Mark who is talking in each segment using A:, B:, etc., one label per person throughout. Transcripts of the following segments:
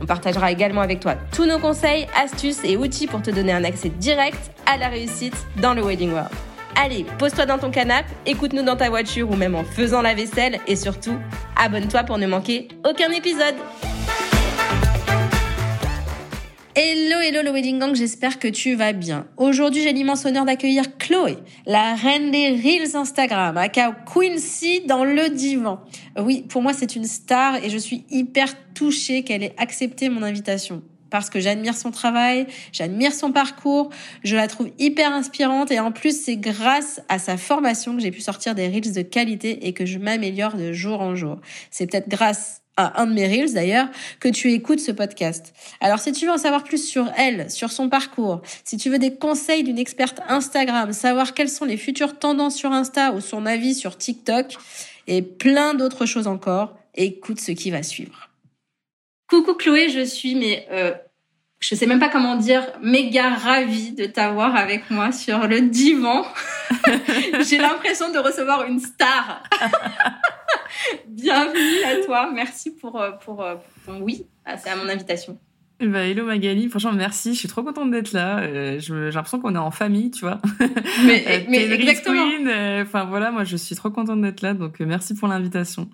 A: On partagera également avec toi tous nos conseils, astuces et outils pour te donner un accès direct à la réussite dans le Wedding World. Allez, pose-toi dans ton canapé, écoute-nous dans ta voiture ou même en faisant la vaisselle et surtout, abonne-toi pour ne manquer aucun épisode. Hello, hello le Wedding Gang, j'espère que tu vas bien. Aujourd'hui, j'ai l'immense honneur d'accueillir Chloé, la reine des Reels Instagram, aka Quincy dans le divan. Oui, pour moi, c'est une star et je suis hyper touchée qu'elle ait accepté mon invitation. Parce que j'admire son travail, j'admire son parcours, je la trouve hyper inspirante et en plus c'est grâce à sa formation que j'ai pu sortir des reels de qualité et que je m'améliore de jour en jour. C'est peut-être grâce un de mes reels d'ailleurs, que tu écoutes ce podcast. Alors si tu veux en savoir plus sur elle, sur son parcours, si tu veux des conseils d'une experte Instagram, savoir quelles sont les futures tendances sur Insta ou son avis sur TikTok, et plein d'autres choses encore, écoute ce qui va suivre. Coucou Chloé, je suis mais euh, je sais même pas comment dire, méga ravie de t'avoir avec moi sur le divan. J'ai l'impression de recevoir une star. Bienvenue à toi. Merci pour, euh, pour, euh, pour ton oui à mon invitation.
B: Bah, hello Magali, franchement merci, je suis trop contente d'être là. Euh, j'ai l'impression qu'on est en famille, tu vois.
A: Mais, mais exactement.
B: Enfin voilà, moi je suis trop contente d'être là, donc merci pour l'invitation.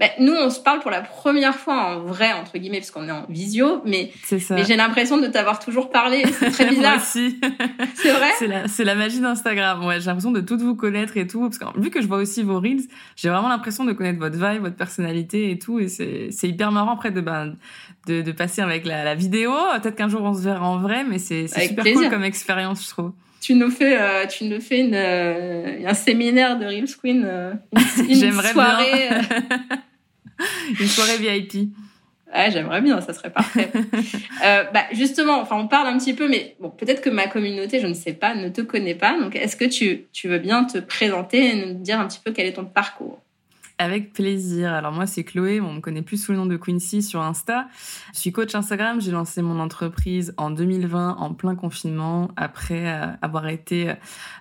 A: Bah, nous, on se parle pour la première fois en vrai, entre guillemets, parce qu'on est en visio, mais, mais j'ai l'impression de t'avoir toujours parlé. C'est très bizarre. C'est vrai
B: C'est la, magie d'Instagram. Ouais, j'ai l'impression de tout vous connaître et tout. Parce que vu que je vois aussi vos reels, j'ai vraiment l'impression de connaître votre vibe, votre personnalité et tout. Et c'est, hyper marrant après de, ben, de, de passer avec la, la vidéo. Peut-être qu'un jour on se verra en vrai, mais c'est, super cool comme expérience, je trouve
A: tu nous fais, euh, tu nous fais une, euh, un séminaire de Real Queen, euh, une, soirée.
B: une soirée VIP.
A: Ouais, j'aimerais bien, ça serait parfait. bah, justement, enfin, on parle un petit peu, mais bon, peut-être que ma communauté, je ne sais pas, ne te connaît pas. Donc, est-ce que tu, tu veux bien te présenter et nous dire un petit peu quel est ton parcours?
B: Avec plaisir. Alors moi, c'est Chloé, on me connaît plus sous le nom de Quincy sur Insta. Je suis coach Instagram, j'ai lancé mon entreprise en 2020 en plein confinement après euh, avoir été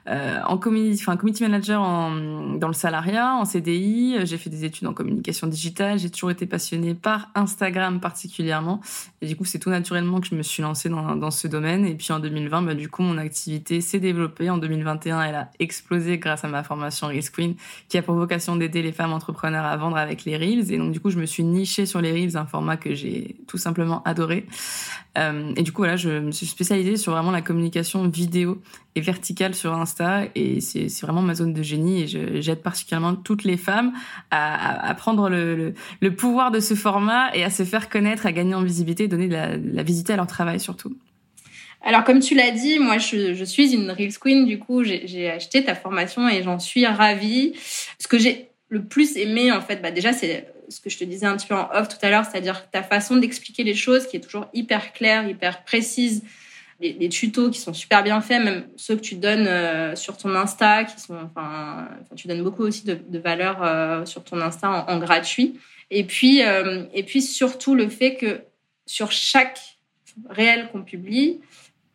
B: euh, en community, enfin community manager dans le salariat, en CDI. J'ai fait des études en communication digitale, j'ai toujours été passionnée par Instagram particulièrement. Et du coup, c'est tout naturellement que je me suis lancée dans, ce domaine. Et puis en 2020, bah, du coup, mon activité s'est développée. En 2021, elle a explosé grâce à ma formation Risk Queen qui a pour vocation d'aider les femmes à vendre avec les Reels. Et donc, du coup, je me suis nichée sur les Reels, un format que j'ai tout simplement adoré. Euh, et du coup, voilà, je me suis spécialisée sur vraiment la communication vidéo et verticale sur Insta. Et c'est vraiment ma zone de génie. Et j'aide particulièrement toutes les femmes à, à, prendre le, le, pouvoir de ce format et à se faire connaître, à gagner en visibilité, donner de la, visibilité à leur travail surtout.
A: Alors, comme tu l'as dit, moi, je, je, suis une Reels Queen. Du coup, j'ai acheté ta formation et j'en suis ravie. Ce que j'ai le plus aimé, en fait, bah déjà, c'est ce que je te disais un petit peu en off tout à l'heure, c'est-à-dire ta façon d'expliquer les choses qui est toujours hyper claire, hyper précise. Les, tutos qui sont super bien faits, même ceux que tu donnes euh, sur ton Insta, qui sont, enfin, tu donnes beaucoup aussi de, de valeur euh, sur ton Insta en, gratuit. Et puis, euh, et puis surtout le fait que sur chaque réel qu'on publie,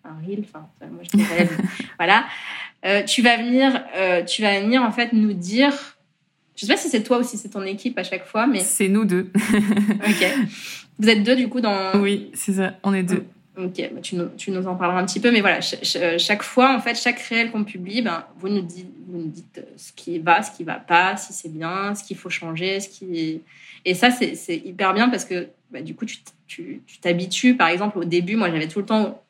A: un reel, enfin, moi je dis réel, voilà, tu vas venir, tu vas venir en fait nous dire je sais pas si c'est toi ou si c'est ton équipe à chaque fois, mais.
B: C'est nous deux.
A: ok. Vous êtes deux, du coup, dans.
B: Oui, c'est ça. On est deux.
A: Ok, bah, tu, nous, tu, nous, en parleras un petit peu, mais voilà, chaque fois, en fait, chaque réel qu'on publie, ben, vous, nous dites, vous nous dites ce qui va, ce qui va pas, si c'est bien, ce qu'il faut changer, ce qui. Et ça, c'est hyper bien parce que, bah, du coup, tu t'habitues. Par exemple, au début, moi, j'avais tout le temps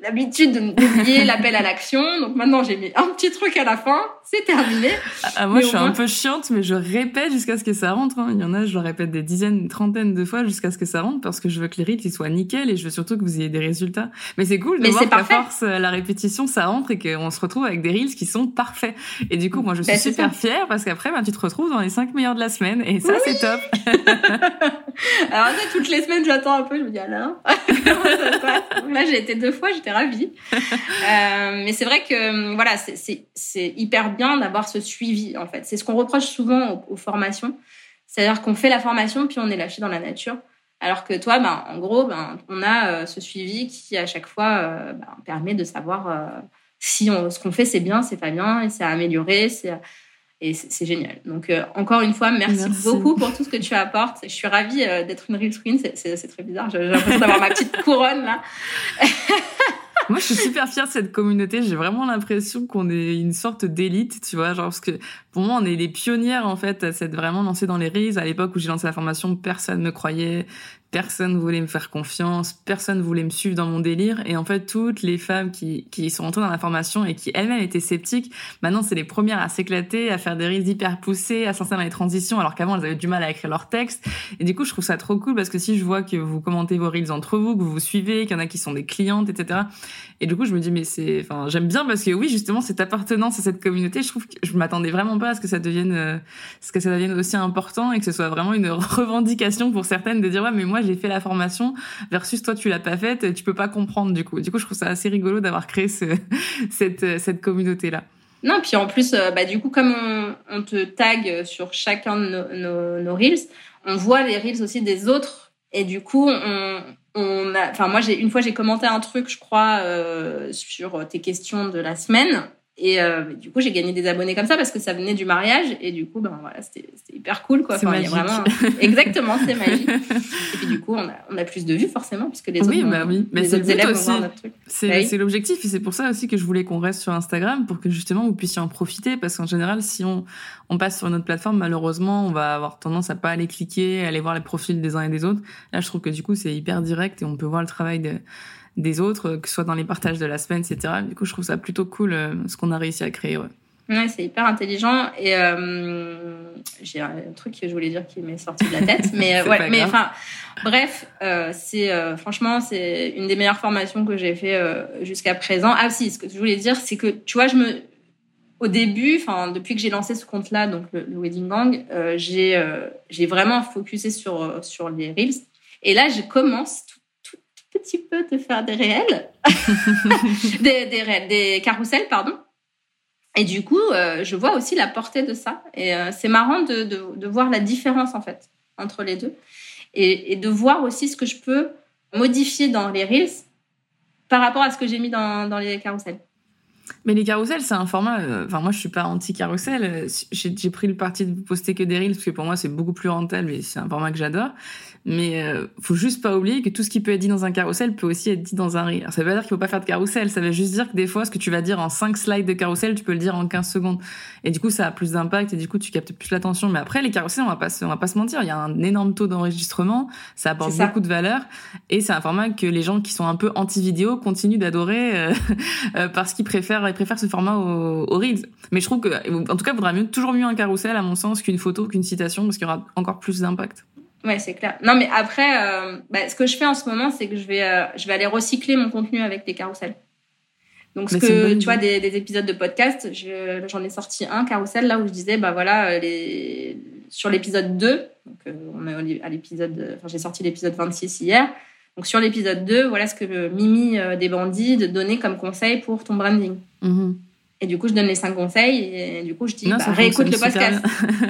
A: l'habitude d'oublier l'appel à l'action. Donc maintenant, j'ai mis un petit truc à la fin. C'est terminé.
B: Ah, ah moi, je suis un peu chiante, mais je répète jusqu'à ce que ça rentre. Hein. Il y en a, je le répète des dizaines, une trentaine de fois jusqu'à ce que ça rentre parce que je veux que les rythmes soient nickel et je veux surtout que vous ayez des résultats. Mais c'est cool de mais voir qu'à force, euh, la répétition, ça rentre et qu'on se retrouve avec des reels qui sont parfaits. Et du coup, moi, je suis ben, super fière parce qu'après, ben, tu te retrouves dans les cinq meilleurs de la semaine et ça, c'est top.
A: Alors là, toutes les semaines, j'attends un peu. Je me dis, Alain, comment ça se passe? Là, j'ai été deux fois, j'étais ravie. Euh, mais c'est vrai que voilà, c'est hyper bien d'avoir ce suivi en fait. C'est ce qu'on reproche souvent aux, formations, c'est-à-dire qu'on fait la formation puis on est lâché dans la nature. Alors que toi, ben, en gros, ben, on a euh, ce suivi qui, à chaque fois, euh, ben, permet de savoir si on, ce qu'on fait, c'est bien, c'est pas bien, et c'est à améliorer, et c'est génial. Donc, encore une fois, merci, beaucoup pour tout ce que tu apportes. Je suis ravie d'être une real screen. C'est très bizarre. J'ai l'impression d'avoir ma petite couronne là.
B: Moi, je suis super fière de cette communauté. J'ai vraiment l'impression qu'on est une sorte d'élite, tu vois, genre parce que pour moi, on est les pionnières en fait à s'être vraiment lancé dans les RIS. À l'époque où j'ai lancé la formation, personne ne croyait personne voulait me faire confiance, personne voulait me suivre dans mon délire. Et en fait, toutes les femmes qui, qui sont entrées dans la formation et qui elles-mêmes étaient sceptiques, maintenant c'est les premières à s'éclater, à faire des risques hyper poussés, à s'installer dans les transitions, alors qu'avant elles avaient du mal à écrire leurs textes. Et du coup, je trouve ça trop cool parce que si je vois que vous commentez vos reels entre vous, que vous vous suivez, qu'il y en a qui sont des clientes, etc. Et du coup, je me dis, mais c'est, enfin, j'aime bien parce que oui, justement, cette appartenance à cette communauté, je trouve que je m'attendais vraiment pas à ce que ça devienne, euh, ce que ça devienne aussi important et que ce soit vraiment une revendication pour certaines de dire, ouais, mais moi, j'ai fait la formation versus toi tu l'as pas faite, tu peux pas comprendre du coup. Du coup, je trouve ça assez rigolo d'avoir créé ce, cette, cette communauté là.
A: Non, puis en plus, euh, bah, du coup, comme on, te tag sur chacun de nos, reels, on voit les reels aussi des autres. Et du coup, on, on a, enfin, moi, j'ai, une fois, j'ai commenté un truc, je crois, euh, sur tes questions de la semaine. Et euh, du coup, j'ai gagné des abonnés comme ça parce que ça venait du mariage. Et du coup, ben voilà, c'était hyper cool. Quoi.
B: C'est magique. Vraiment...
A: Exactement, c'est magique. et puis du coup, on a, on a plus de vues forcément, puisque les
B: oui,
A: autres,
B: bah oui. Mais les autres élèves aussi. vont voir notre truc. C'est bah l'objectif. Et c'est pour ça aussi que je voulais qu'on reste sur Instagram pour que justement vous puissiez en profiter. Parce qu'en général, si on, on passe sur notre plateforme, malheureusement, on va avoir tendance à pas aller cliquer, aller voir les profils des uns et des autres. Là, je trouve que du coup, c'est hyper direct et on peut voir le travail de des autres, que ce soit dans les partages de la semaine, etc. Du coup, je trouve ça plutôt cool euh, ce qu'on a réussi à créer. Ouais.
A: Ouais, c'est hyper intelligent et euh, j'ai un truc que je voulais dire qui m'est sorti de la tête, mais euh, ouais, mais enfin, bref, c'est franchement c'est une des meilleures formations que j'ai fait jusqu'à présent. Ah si, ce que je voulais dire, c'est que tu vois, je me, au début, enfin depuis que j'ai lancé ce compte-là, donc le, Wedding Gang, j'ai j'ai vraiment focusé sur sur les reels et là je commence petit peu de faire des réels, des, des, réels, des carousels, pardon. Et du coup, euh, je vois aussi la portée de ça. Et euh, c'est marrant de, de, voir la différence, en fait, entre les deux. Et, et, de voir aussi ce que je peux modifier dans les Reels par rapport à ce que j'ai mis dans, dans les carousels.
B: Mais les carousels, c'est un format. Euh, enfin, moi, je suis pas anti-carousel. J'ai pris le parti de poster que des reels parce que pour moi, c'est beaucoup plus rentable et c'est un format que j'adore. Mais euh, faut juste pas oublier que tout ce qui peut être dit dans un carrousel peut aussi être dit dans un reel. ça veut pas dire qu'il faut pas faire de carrousel, ça veut juste dire que des fois, ce que tu vas dire en 5 slides de carrousel, tu peux le dire en 15 secondes. Et du coup, ça a plus d'impact et du coup, tu captes plus l'attention. Mais après, les carousels, on va pas se, on va pas se mentir, il y a un énorme taux d'enregistrement, ça apporte beaucoup de valeur et c'est un format que les gens qui sont un peu anti-vidéo continuent d'adorer euh, euh, parce qu'ils préfèrent, ils préfèrent ce format au, au reels. Mais je trouve que, en tout cas, il vaudra mieux, toujours mieux un carrousel, à mon sens, qu'une photo, qu'une citation parce qu'il y aura encore plus d'impact.
A: Ouais, c'est clair. Non, mais après, euh, bah, ce que je fais en ce moment, c'est que je vais, euh, je vais aller recycler mon contenu avec des carousels. Donc, ce que tu vois, des, des, épisodes de podcast, j'en ai sorti un carrousel là où je disais, bah voilà, euh, les, sur l'épisode 2, donc on est à l'épisode, enfin j'ai sorti l'épisode 26 hier. Donc sur l'épisode 2, voilà ce que Mimi des bandits donnait comme conseil pour ton branding. Mm-hmm. Et du coup, je donne les cinq conseils et du coup, je dis, bah, réécoute le podcast.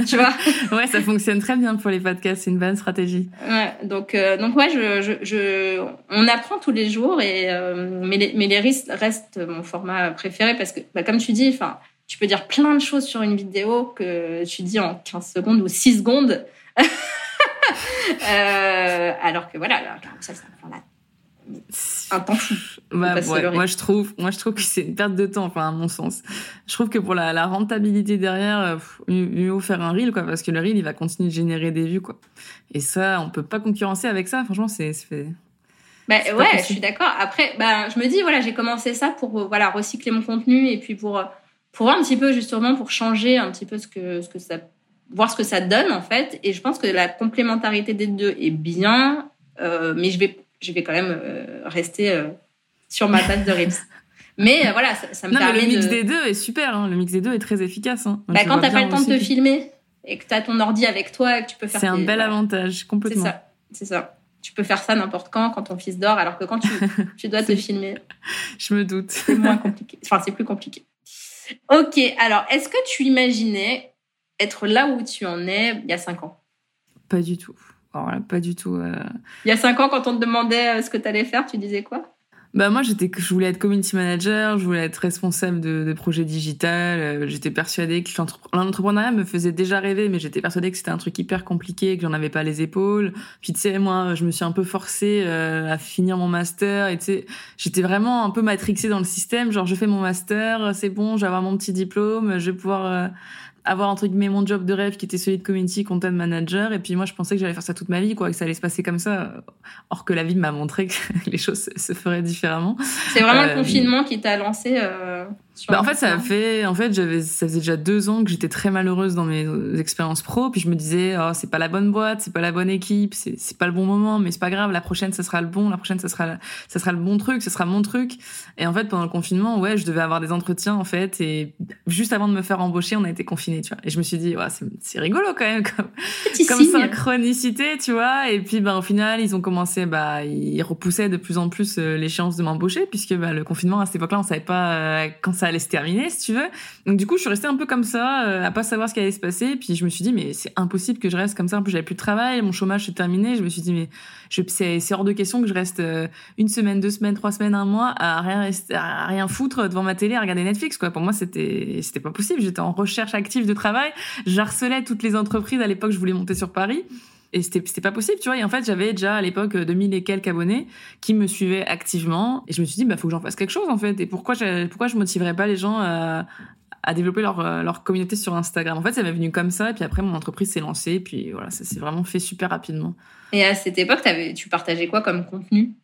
A: tu vois
B: Ouais, ça fonctionne très bien pour les podcasts. C'est une bonne stratégie.
A: Ouais, donc, euh, donc ouais, je, je, je, on apprend tous les jours et euh, mais, les, mais les risques restent mon format préféré parce que, bah, comme tu dis, enfin, tu peux dire plein de choses sur une vidéo que tu dis en 15 secondes ou 6 secondes. euh, alors que voilà, ça, ça prend la un temps fou.
B: Bah, moi je trouve, moi je trouve que c'est une perte de temps, enfin à mon sens. Je trouve que pour la, la rentabilité derrière, euh, mieux, vaut faire un reel quoi, parce que le reel il va continuer de générer des vues quoi. Et ça, on peut pas concurrencer avec ça. Franchement, c'est
A: Bah, ouais, je suis d'accord. Après, bah, je me dis, voilà, j'ai commencé ça pour voilà, recycler mon contenu et puis pour, pour voir un petit peu, justement, pour changer un petit peu ce que, ce que ça, voir ce que ça donne, en fait. Et je pense que la complémentarité des deux est bien, euh, mais je vais, je vais quand même euh, rester euh, sur ma base de Reels. Mais euh, voilà, ça, ça me
B: non,
A: permet
B: mais le mix
A: de...
B: des deux est super. Hein. Le mix des deux est très efficace. Hein.
A: Bah, quand t'as pas le temps de te filmer et que t'as ton ordi avec toi et que tu peux faire
B: C'est un bel avantage,
A: C'est
B: complètement.
A: ça, c'est ça. Tu peux faire ça n'importe quand, quand ton fils dort, alors que quand tu, tu dois te filmer,
B: Je me doute.
A: c'est moins compliqué. Enfin, c'est plus compliqué. Ok, alors, est-ce que tu imaginais être là où tu en es il y a cinq ans?
B: Pas du tout. Voilà, pas du tout. euh.
A: Il y a cinq ans, quand on te demandait euh, ce que tu allais faire, tu disais quoi?
B: Bah moi, j'étais, je voulais être community manager, je voulais être responsable de, de projets digital. euh, J'étais persuadée que l'entre- l'entrepreneuriat me faisait déjà rêver, mais j'étais persuadée que c'était un truc hyper compliqué, que j'en avais pas les épaules. Puis tu sais, moi, je me suis un peu forcée euh, à finir mon master. Et tu sais, j'étais vraiment un peu matrixée dans le système. Genre, je fais mon master, c'est bon, je vais avoir mon petit diplôme, je vais pouvoir euh, avoir entre guillemets mon job de rêve qui était celui de community content manager. Et puis moi, je pensais que j'allais faire ça toute ma vie, quoi, que ça allait se passer comme ça. Or que la vie m'a montré que les choses se- feraient différemment.
A: C'est vraiment le
B: Euh,
A: confinement qui t'a lancé euh,
B: Bah, en fait, ça a fait, en fait, j'avais, ça faisait déjà deux ans que j'étais très malheureuse dans mes euh, expériences pro. Puis je me disais, oh, c'est pas la bonne boîte, c'est pas la bonne équipe, c'est, c'est pas le bon moment, mais c'est pas grave. La prochaine, ça sera le bon. La prochaine, ça sera, ça sera le bon truc, ça sera mon truc. Et en fait, pendant le confinement, ouais, je devais avoir des entretiens, en fait. Et juste avant de me faire embaucher, on a été confinés, tu vois. Et je me suis dit, ouais, c'est, rigolo quand même, comme, comme synchronicité, tu vois. Et puis, bah, au final, ils ont commencé, bah, ils repoussaient de plus en plus euh, l'échéance de m'embaucher, puisque bah, le confinement à cette époque-là, on savait pas euh, quand ça allait se terminer, si tu veux. Donc, du coup, je suis restée un peu comme ça, euh, à pas savoir ce qui allait se passer. Puis, je me suis dit, mais c'est impossible que je reste comme ça. En plus, j'avais plus de travail, mon chômage s'est terminé. Je me suis dit, mais c'est, hors de question que je reste euh, une semaine, deux semaines, trois semaines, un mois à rien, à rien foutre devant ma télé, à regarder Netflix, quoi. Pour moi, c'était, c'était pas possible. J'étais en recherche active de travail. J'harcelais toutes les entreprises. À l'époque, je voulais monter sur Paris. Et c'était, pas possible, tu vois. Et en fait, j'avais déjà à l'époque 2000 et quelques abonnés qui me suivaient activement. Et je me suis dit, bah, faut que j'en fasse quelque chose, en fait. Et pourquoi pourquoi je motiverais pas les gens à, développer leur, euh, leur communauté sur Instagram? En fait, ça m'est venu comme ça. Et puis après, mon entreprise s'est lancée. Et puis voilà, ça s'est vraiment fait super rapidement.
A: Et à cette époque, tu partageais quoi comme contenu?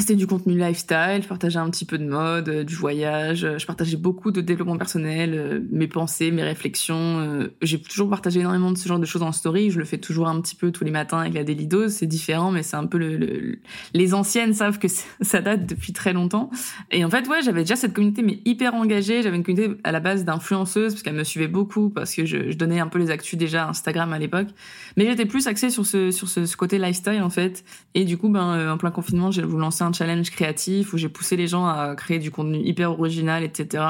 B: C'était du contenu lifestyle, je partageais un petit peu de mode, euh, du voyage, euh, je partageais beaucoup de développement personnel, euh, mes pensées, mes réflexions. J'ai toujours partagé énormément de ce genre de choses en story, je le fais toujours un petit peu tous les matins avec la Daily Dose, c'est différent, mais c'est un peu le, le- le- Les anciennes savent que ça date depuis très longtemps. Et en fait, ouais, j'avais déjà cette communauté, mais hyper engagée. J'avais une communauté à la base d'influenceuses, parce qu'elles me suivaient beaucoup, parce que je, je donnais un peu les actus déjà à Instagram à l'époque. Mais j'étais plus axée sur ce, sur ce, côté lifestyle, en fait. Et du coup, ben, en plein confinement, j'ai voulu lancer un challenge créatif où j'ai poussé les gens à créer du contenu hyper original, etc.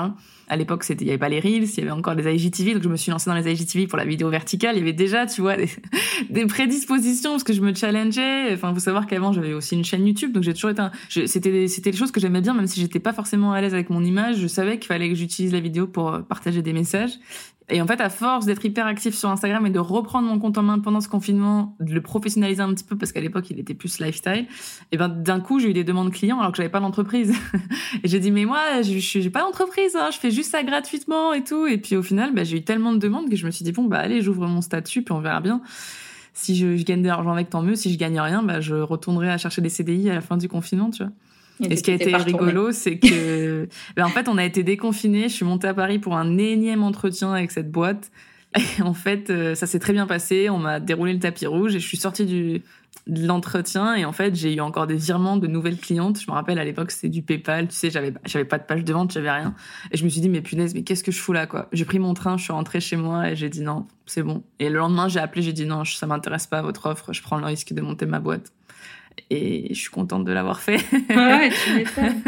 B: À l'époque, il y avait pas les reels, il y avait encore les IGTV, donc je me suis lancée dans les IGTV pour la vidéo verticale. Il y avait déjà, tu vois, des, prédispositions parce que je me challengeais. Enfin, faut savoir qu'avant, j'avais aussi une chaîne YouTube, donc j'ai toujours été, un- c'était, c'était les choses que j'aimais bien, même si j'étais pas forcément à l'aise avec mon image. Je savais qu'il fallait que j'utilise la vidéo pour partager des messages. Et en fait, à force d'être hyper actif sur Instagram et de reprendre mon compte en main pendant ce confinement, de le professionnaliser un petit peu parce qu'à l'époque, il était plus lifestyle, et ben d'un coup, j'ai eu des demandes clients alors que j'avais pas d'entreprise. et j'ai dit mais moi, je j'ai pas d'entreprise, hein, je fais juste ça gratuitement et tout. Et puis au final, bah, j'ai eu tellement de demandes que je me suis dit bon bah allez, j'ouvre mon statut puis on verra bien. Si je, je gagne de l'argent avec, tant mieux. Si je gagne rien, bah, je retournerai à chercher des CDI à la fin du confinement, tu vois. Et ce qui a été rigolo, c'est que, ben, en fait, on a été déconfinés. Je suis montée à Paris pour un énième entretien avec cette boîte. Et en fait, euh, ça s'est très bien passé. On m'a déroulé le tapis rouge et je suis sortie du, de l'entretien. Et en fait, j'ai eu encore des virements de nouvelles clientes. Je me rappelle, à l'époque, c'était du PayPal. Tu sais, j'avais, j'avais pas de page de vente, j'avais rien. Et je me suis dit, mais punaise, mais qu'est-ce que je fous là, quoi? J'ai pris mon train, je suis rentrée chez moi et j'ai dit non, c'est bon. Et le lendemain, j'ai appelé, j'ai dit non, ça m'intéresse pas votre offre. Je prends le risque de monter ma boîte. Et je suis contente de l'avoir fait.
A: Ouais, tu m'étonnes.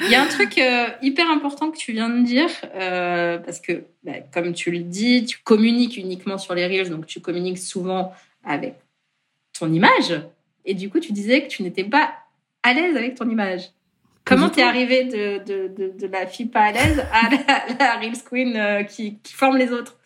A: Il y a un truc euh, hyper important que tu viens de dire, euh, parce que, bah, comme tu le dis, tu communiques uniquement sur les Reels, donc tu communiques souvent avec ton image. Et du coup, tu disais que tu n'étais pas à l'aise avec ton image. Comment t'es arrivée de, de, de, de la fille pas à l'aise à la, la Reels Queen euh, qui, qui forme les autres?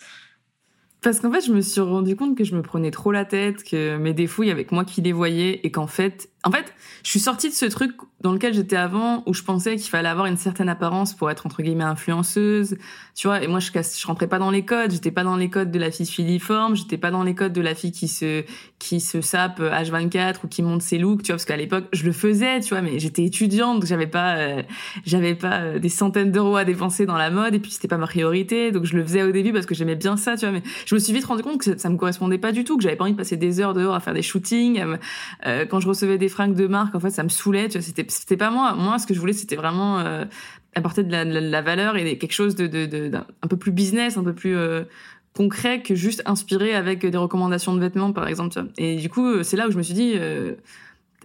B: Parce qu'en fait, je me suis rendu compte que je me prenais trop la tête, que mes défauts, il y avait moi qui les voyais, et qu'en fait, En fait, je suis sortie de ce truc dans lequel j'étais avant, où je pensais qu'il fallait avoir une certaine apparence pour être entre guillemets influenceuse, tu vois. Et moi, je, je rentrais pas dans les codes. J'étais pas dans les codes de la fille filiforme. J'étais pas dans les codes de la fille qui se qui se sape H24 ou qui monte ses looks, tu vois. Parce qu'à l'époque, je le faisais, tu vois. Mais j'étais étudiante, donc j'avais pas euh, j'avais pas euh, des centaines d'euros à dépenser dans la mode. Et puis c'était pas ma priorité, donc je le faisais au début parce que j'aimais bien ça, tu vois. Mais je me suis vite rendu compte que ça, me correspondait pas du tout, que j'avais pas envie de passer des heures dehors à faire des shootings. Euh, quand je recevais des fringues de marque, en fait, ça me saoulait. C'était pas moi. Moi, ce que je voulais, c'était vraiment euh, apporter de la, valeur et quelque chose de, un peu plus business, un peu plus euh, concret que juste inspiré avec des recommandations de vêtements, par exemple. Et du coup, c'est là où je me suis dit,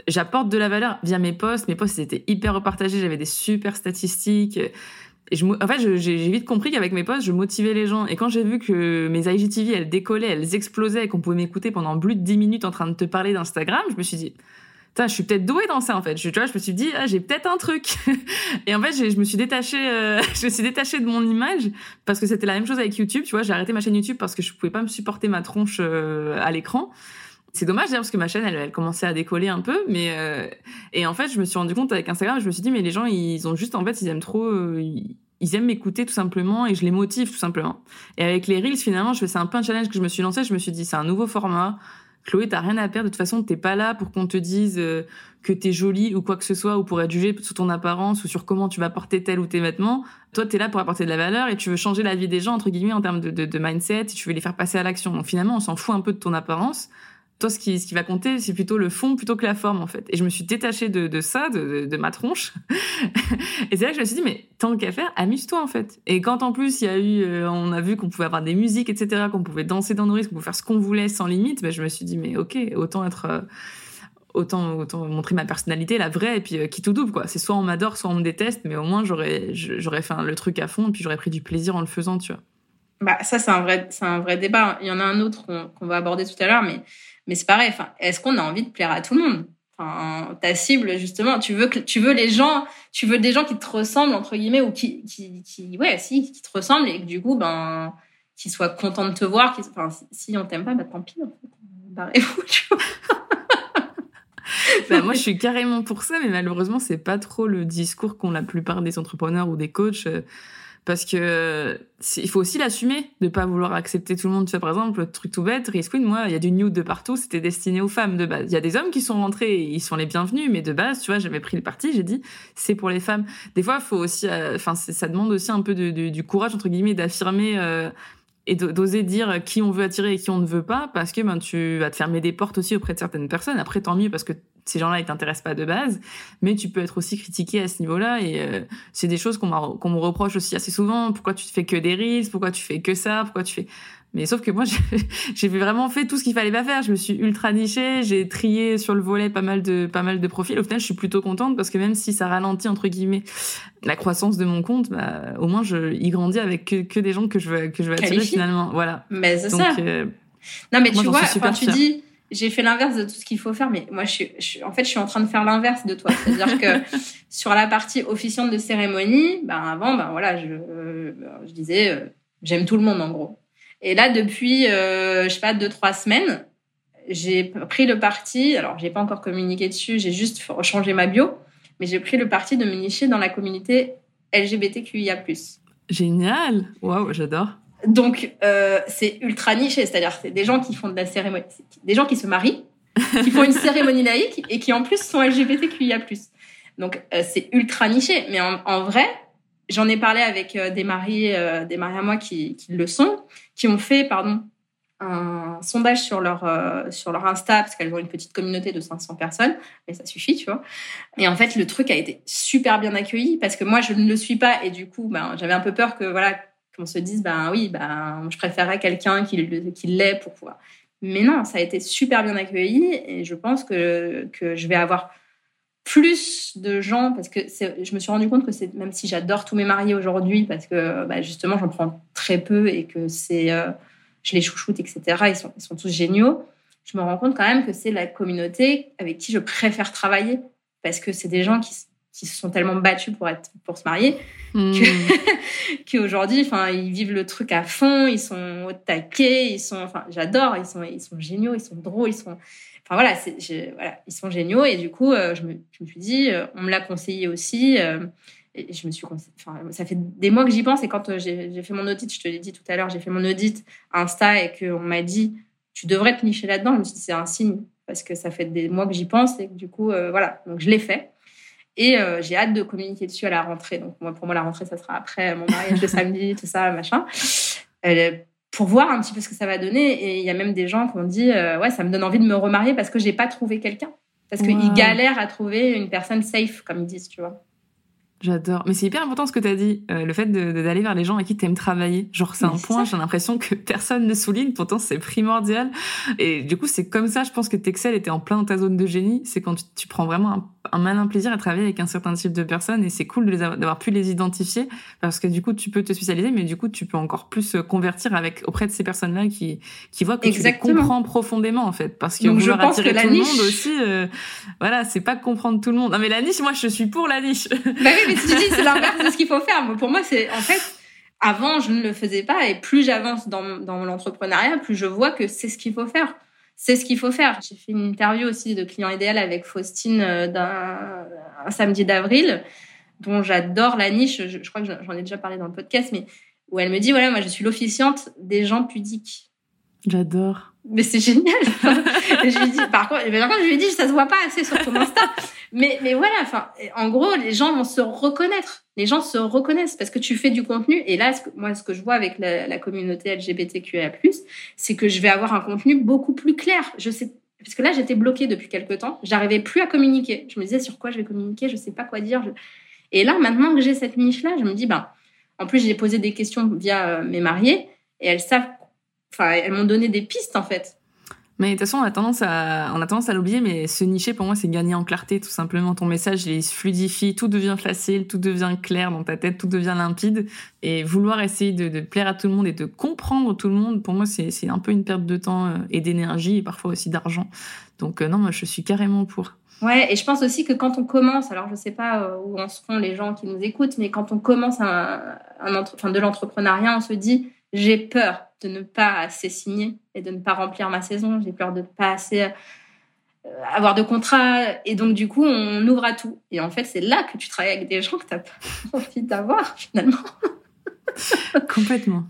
B: j'apporte de la valeur via mes posts. Mes posts étaient hyper repartagés, j'avais des super statistiques. Et en fait, j'ai vite compris qu'avec mes posts, je motivais les gens. Et quand j'ai vu que mes IGTV, elles décollaient, elles explosaient, qu'on pouvait m'écouter pendant plus de 10 minutes en train de te parler d'Instagram, je me suis dit, je suis peut-être douée dans ça en fait. Je, tu vois, je me suis dit, ah, j'ai peut-être un truc. et en fait, je me suis détachée, euh, je me suis détachée de mon image parce que c'était la même chose avec YouTube. Tu vois, j'ai arrêté ma chaîne YouTube parce que je pouvais pas me supporter ma tronche euh, à l'écran. C'est dommage d'ailleurs parce que ma chaîne, elle, elle, commençait à décoller un peu, mais euh, et en fait, je me suis rendu compte avec Instagram, je me suis dit, mais les gens, ils ont juste en fait, ils aiment trop. ils aiment m'écouter tout simplement et je les motive tout simplement. Et avec les Reels, finalement, je fais c'est un peu un challenge que je me suis lancé. Je me suis dit, c'est un nouveau format. Chloé, t'as rien à perdre. De toute façon, t'es pas là pour qu'on te dise euh, que t'es jolie ou quoi que ce soit, ou pour être jugée sur ton apparence ou sur comment tu vas porter tel ou tes vêtements. Toi, t'es là pour apporter de la valeur et tu veux changer la vie des gens, entre guillemets, en termes de, de, de mindset, et tu veux les faire passer à l'action. Donc finalement, on s'en fout un peu de ton apparence toi, ce qui, va compter, c'est plutôt le fond plutôt que la forme, en fait. Et je me suis détachée de, ça, de, ma tronche. et c'est là que je me suis dit, mais tant qu'à faire, amuse-toi, en fait. Et quand en plus, il y a eu, euh, on a vu qu'on pouvait avoir des musiques, etc., qu'on pouvait danser dans nos risques, qu'on pouvait faire ce qu'on voulait sans limite, ben, je me suis dit, mais ok, autant être. Euh, autant, montrer ma personnalité, la vraie, et puis euh, qui tout double, quoi. C'est soit on m'adore, soit on me déteste, mais au moins j'aurais, j'aurais fait le truc à fond, et puis j'aurais pris du plaisir en le faisant, tu vois.
A: Bah, ça, c'est un vrai, c'est un vrai débat. Il y en a un autre qu'on va aborder tout à l'heure, mais mais c'est pareil. Enfin, est-ce qu'on a envie de plaire à tout le monde? Ta cible justement, tu veux que tu veux les gens, tu veux des gens qui te ressemblent entre guillemets ou qui qui, qui ouais, si, qui te ressemblent et que du coup, ben, qui soient contents de te voir. Enfin, si, on t'aime pas, bah tant pis. En fait.
B: Bah, moi, je suis carrément pour ça, mais malheureusement, c'est pas trop le discours qu'ont la plupart des entrepreneurs ou des coachs. Parce que il faut aussi l'assumer de pas vouloir accepter tout le monde. Tu vois, par exemple, le truc tout bête, Race Queen, moi, il y a du nude de partout, c'était destiné aux femmes de base. Il y a des hommes qui sont rentrés, ils sont les bienvenus, mais de base, tu vois, j'avais pris le parti, j'ai dit, c'est pour les femmes. Des fois, faut aussi, euh, enfin, ça demande aussi un peu du courage entre guillemets d'affirmer. Euh, et d'oser dire qui on veut attirer et qui on ne veut pas parce que ben tu vas te fermer des portes aussi auprès de certaines personnes après tant mieux parce que ces gens-là ils t'intéressent pas de base mais tu peux être aussi critiqué à ce niveau-là et euh, c'est des choses qu'on me reproche aussi assez souvent pourquoi tu fais que des reels? Pourquoi tu fais que ça? Pourquoi tu fais? Mais sauf que moi, j'ai vraiment fait tout ce qu'il fallait pas faire. Je me suis ultra nichée, j'ai trié sur le volet pas mal de pas mal de profils. Au final, je suis plutôt contente parce que même si ça ralentit entre guillemets la croissance de mon compte, bah, au moins je y grandis avec que, que des gens que je veux que je veux attirer finalement. Voilà.
A: Mais c'est ça. Euh, non, mais tu vois, quand tu dis j'ai fait l'inverse de tout ce qu'il faut faire, mais moi, je suis, je en fait, je suis en train de faire l'inverse de toi. C'est-à-dire que sur la partie officiante de cérémonie, ben avant, ben voilà, je, euh, je disais, euh, j'aime tout le monde en gros. Et là, depuis, euh, je sais pas, deux, trois semaines, j'ai pris le parti, alors j'ai pas encore communiqué dessus, j'ai juste changé ma bio, mais j'ai pris le parti de me nicher dans la communauté LGBTQIA+.
B: Génial Waouh, j'adore
A: donc, euh, c'est ultra niché, c'est-à-dire c'est des gens qui font de la cérémonie, des gens qui se marient, qui font une cérémonie laïque et qui en plus sont LGBTQIA+. Donc, euh, c'est ultra niché. Mais en, en vrai, J'en ai parlé avec euh, des maris, euh, des à moi qui, qui, le sont, qui ont fait, pardon, un sondage sur leur sur leur Insta parce qu'elles ont une petite communauté de 500 personnes, mais ça suffit, tu vois. Et en fait, le truc a été super bien accueilli parce que moi, je ne le suis pas et du coup, ben, j'avais un peu peur que voilà, qu'on se dise, ben oui, ben, je préférerais quelqu'un qui, qui l'est pour pouvoir. Mais non, ça a été super bien accueilli et je pense que que je vais avoir plus de gens, parce que je me suis rendu compte que c'est, même si j'adore tous mes mariés aujourd'hui, parce que bah, justement j'en prends très peu et que c'est, euh, je les chouchoute, etc., ils sont, ils sont tous géniaux, je me rends compte quand même que c'est la communauté avec qui je préfère travailler, parce que c'est des gens qui, qui se sont tellement battus pour être pour se marier
B: Hmm.
A: qu'aujourd'hui enfin ils vivent le truc à fond ils sont au taquet ils sont enfin j'adore ils sont ils sont géniaux ils sont drôles ils sont enfin voilà c'est voilà ils sont géniaux. Et du coup euh, je, me, je me suis dit euh, on me l'a conseillé aussi euh, et je me suis enfin ça fait des mois que j'y pense. Et quand j'ai fait mon audit je te l'ai dit tout à l'heure j'ai fait mon audit Insta et qu'on m'a dit tu devrais te nicher là-dedans. Je me suis dit c'est un signe parce que ça fait des mois que j'y pense et que du coup voilà. Donc je l'ai fait et euh, j'ai hâte de communiquer dessus à la rentrée. Donc, moi, pour moi, la rentrée, ça sera après mon mariage de samedi, tout ça, machin. Euh, pour voir un petit peu ce que ça va donner. Et il y a même des gens qui ont dit euh, Ouais, ça me donne envie de me remarier parce que j'ai pas trouvé quelqu'un. Parce qu'ils galèrent à trouver une personne safe, comme ils disent, tu vois.
B: J'adore. Mais c'est hyper important ce que tu as dit, euh, le fait d'aller vers les gens avec qui tu aimes travailler. Genre, c'est un point, j'ai l'impression que personne ne souligne, pourtant c'est primordial. Et du coup, c'est comme ça, je pense que et t'es en plein dans ta zone de génie. C'est quand tu, tu prends vraiment un, un malin plaisir à travailler avec un certain type de personnes et c'est cool d'avoir pu les identifier parce que du coup, tu peux te spécialiser, mais du coup, tu peux encore plus euh, convertir avec auprès de ces personnes-là qui, qui voient que tu les comprends profondément, en fait. Parce que
A: Donc, je pense que la
B: tout le
A: niche-
B: monde aussi, euh, voilà, c'est pas comprendre tout le monde. Non, mais la niche, moi, je suis pour la niche.
A: Bah oui, mais tu dis, c'est l'inverse de ce qu'il faut faire. Moi, pour moi, c'est en fait, avant, je ne le faisais pas. Et plus j'avance dans, l'entrepreneuriat, plus je vois que c'est ce qu'il faut faire. C'est ce qu'il faut faire. J'ai fait une interview aussi de client idéal avec Faustine euh, d'un un samedi d'avril, dont j'adore la niche. Je, je crois que j'en ai déjà parlé dans le podcast, mais où elle me dit voilà, moi, je suis l'officiante des gens pudiques.
B: J'adore.
A: Mais c'est génial. Et je lui dis, par contre, je lui ai dit, ça se voit pas assez sur ton Insta. Mais, mais voilà, enfin, en gros, les gens vont se reconnaître. Les gens se reconnaissent parce que tu fais du contenu. Et là, ce que, moi, ce que je vois avec la, communauté LGBTQIA+, c'est que je vais avoir un contenu beaucoup plus clair. Je sais, parce que là, j'étais bloquée depuis quelques temps. J'arrivais plus à communiquer. Je me disais sur quoi je vais communiquer? Je sais pas quoi dire. Et là, maintenant que j'ai cette niche-là, je me dis, ben, en plus, j'ai posé des questions via euh, mes mariés et elles savent, enfin, elles m'ont donné des pistes, en fait.
B: Mais de toute façon, on a tendance à, on a tendance à l'oublier, mais se nicher, pour moi, c'est gagner en clarté, tout simplement. Ton message, il se fluidifie, tout devient facile, tout devient clair dans ta tête, tout devient limpide. Et vouloir essayer de, de plaire à tout le monde et de comprendre tout le monde, pour moi, c'est, c'est un peu une perte de temps euh, et d'énergie et parfois aussi d'argent. Donc, euh, non, moi, je suis carrément pour.
A: Ouais, et je pense aussi que quand on commence, alors je sais pas euh, où en seront les gens qui nous écoutent, mais quand on commence un, un entre- enfin, de l'entrepreneuriat, on se dit j'ai peur de ne pas assez signer et de ne pas remplir ma saison, j'ai peur de ne pas assez euh, avoir de contrat, et donc du coup on ouvre à tout. Et en fait, c'est là que tu travailles avec des gens que tu pas envie d'avoir finalement.
B: Complètement.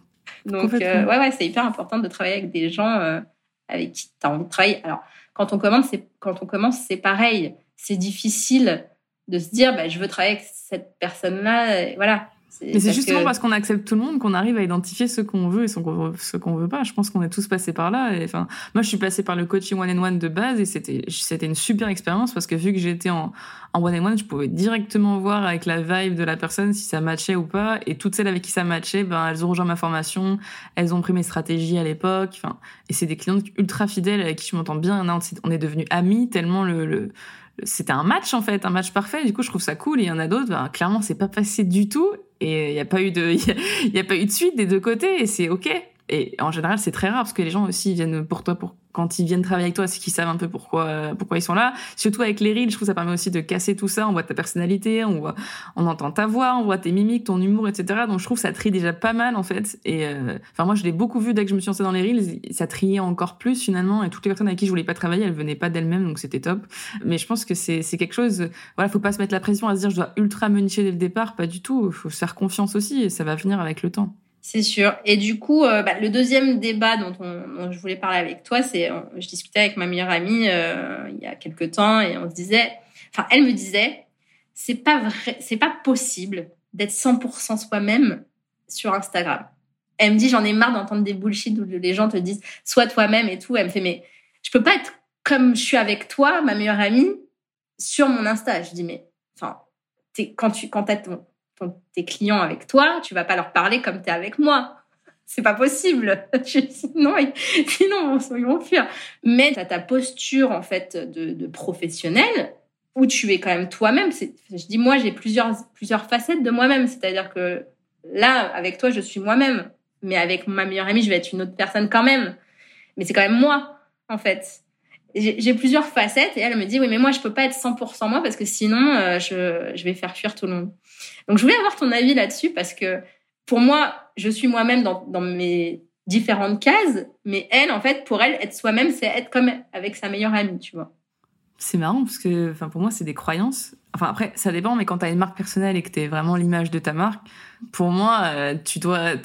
A: Donc,
B: Complètement.
A: euh, ouais, ouais, c'est hyper important de travailler avec des gens euh, avec qui tu as envie de travailler. Alors, quand on commence, c'est, quand on commence, c'est pareil. C'est difficile de se dire, bah, je veux travailler avec cette personne-là. Voilà.
B: Mais c'est justement
A: que-
B: parce qu'on accepte tout le monde qu'on arrive à identifier ce qu'on veut et ce qu'on veut, ce qu'on veut pas. Je pense qu'on est tous passés par là. Et, enfin, moi, je suis passée par le coaching one on one de base et c'était, c'était une super expérience parce que vu que j'étais en, en one on one, je pouvais directement voir avec la vibe de la personne si ça matchait ou pas. Et toutes celles avec qui ça matchait, ben, elles ont rejoint ma formation, elles ont pris mes stratégies à l'époque. Enfin, et c'est des clientes ultra fidèles avec qui je m'entends bien. On est- on est devenus amis tellement le, le c'était un match en fait, un match parfait. Du coup, je trouve ça cool. Il y en a d'autres, ben, clairement, c'est pas passé du tout. Et il n'y a pas eu de, il y a pas eu de suite des deux côtés. Et c'est ok. Et en général, c'est très rare parce que les gens aussi viennent pour toi pour quand ils viennent travailler avec toi, c'est qu'ils savent un peu pourquoi pourquoi ils sont là. Surtout avec les reels, je trouve que ça permet aussi de casser tout ça. On voit ta personnalité, on voit, on entend ta voix, on voit tes mimiques, ton humour, etc. Donc je trouve que ça trie déjà pas mal en fait. Et euh, enfin moi, je l'ai beaucoup vu dès que je me suis lancée dans les reels, ça triait encore plus finalement. Et toutes les personnes avec qui je voulais pas travailler, elles venaient pas d'elles-mêmes, donc c'était top. Mais je pense que c'est c'est quelque chose. Voilà, faut pas se mettre la pression à se dire je dois ultra me dès le départ. Pas du tout. Faut se faire confiance aussi et ça va venir avec le temps.
A: C'est sûr. Et du coup, euh, bah, le deuxième débat dont, on, dont je voulais parler avec toi, c'est, je discutais avec ma meilleure amie euh, il y a quelques temps et on se disait, enfin, elle me disait, c'est pas vrai, c'est pas possible d'être 100% soi-même sur Instagram. Elle me dit, j'en ai marre d'entendre des bullshit où les gens te disent, sois toi-même et tout. Elle me fait, mais je peux pas être comme je suis avec toi, ma meilleure amie, sur mon Insta. Je dis, mais, enfin, quand tu, quand t'as ton, tes clients avec toi, tu vas pas leur parler comme tu es avec moi. C'est pas possible. Sinon, ils, sinon, ils vont fuir. Mais tu ta posture, en fait, de, professionnel où tu es quand même toi-même. Je dis, moi, j'ai plusieurs, plusieurs facettes de moi-même. C'est-à-dire que là, avec toi, je suis moi-même. Mais avec ma meilleure amie, je vais être une autre personne quand même. Mais c'est quand même moi, en fait. J'ai plusieurs facettes et elle me dit oui mais moi je peux pas être 100% moi parce que sinon euh, je, je vais faire fuir tout le monde. Donc je voulais avoir ton avis là-dessus parce que pour moi je suis moi-même dans, dans mes différentes cases mais elle en fait pour elle être soi-même c'est être comme avec sa meilleure amie tu vois.
B: C'est marrant parce que enfin pour moi c'est des croyances. Enfin après ça dépend mais quand tu as une marque personnelle et que tu es vraiment l'image de ta marque pour moi euh, tu dois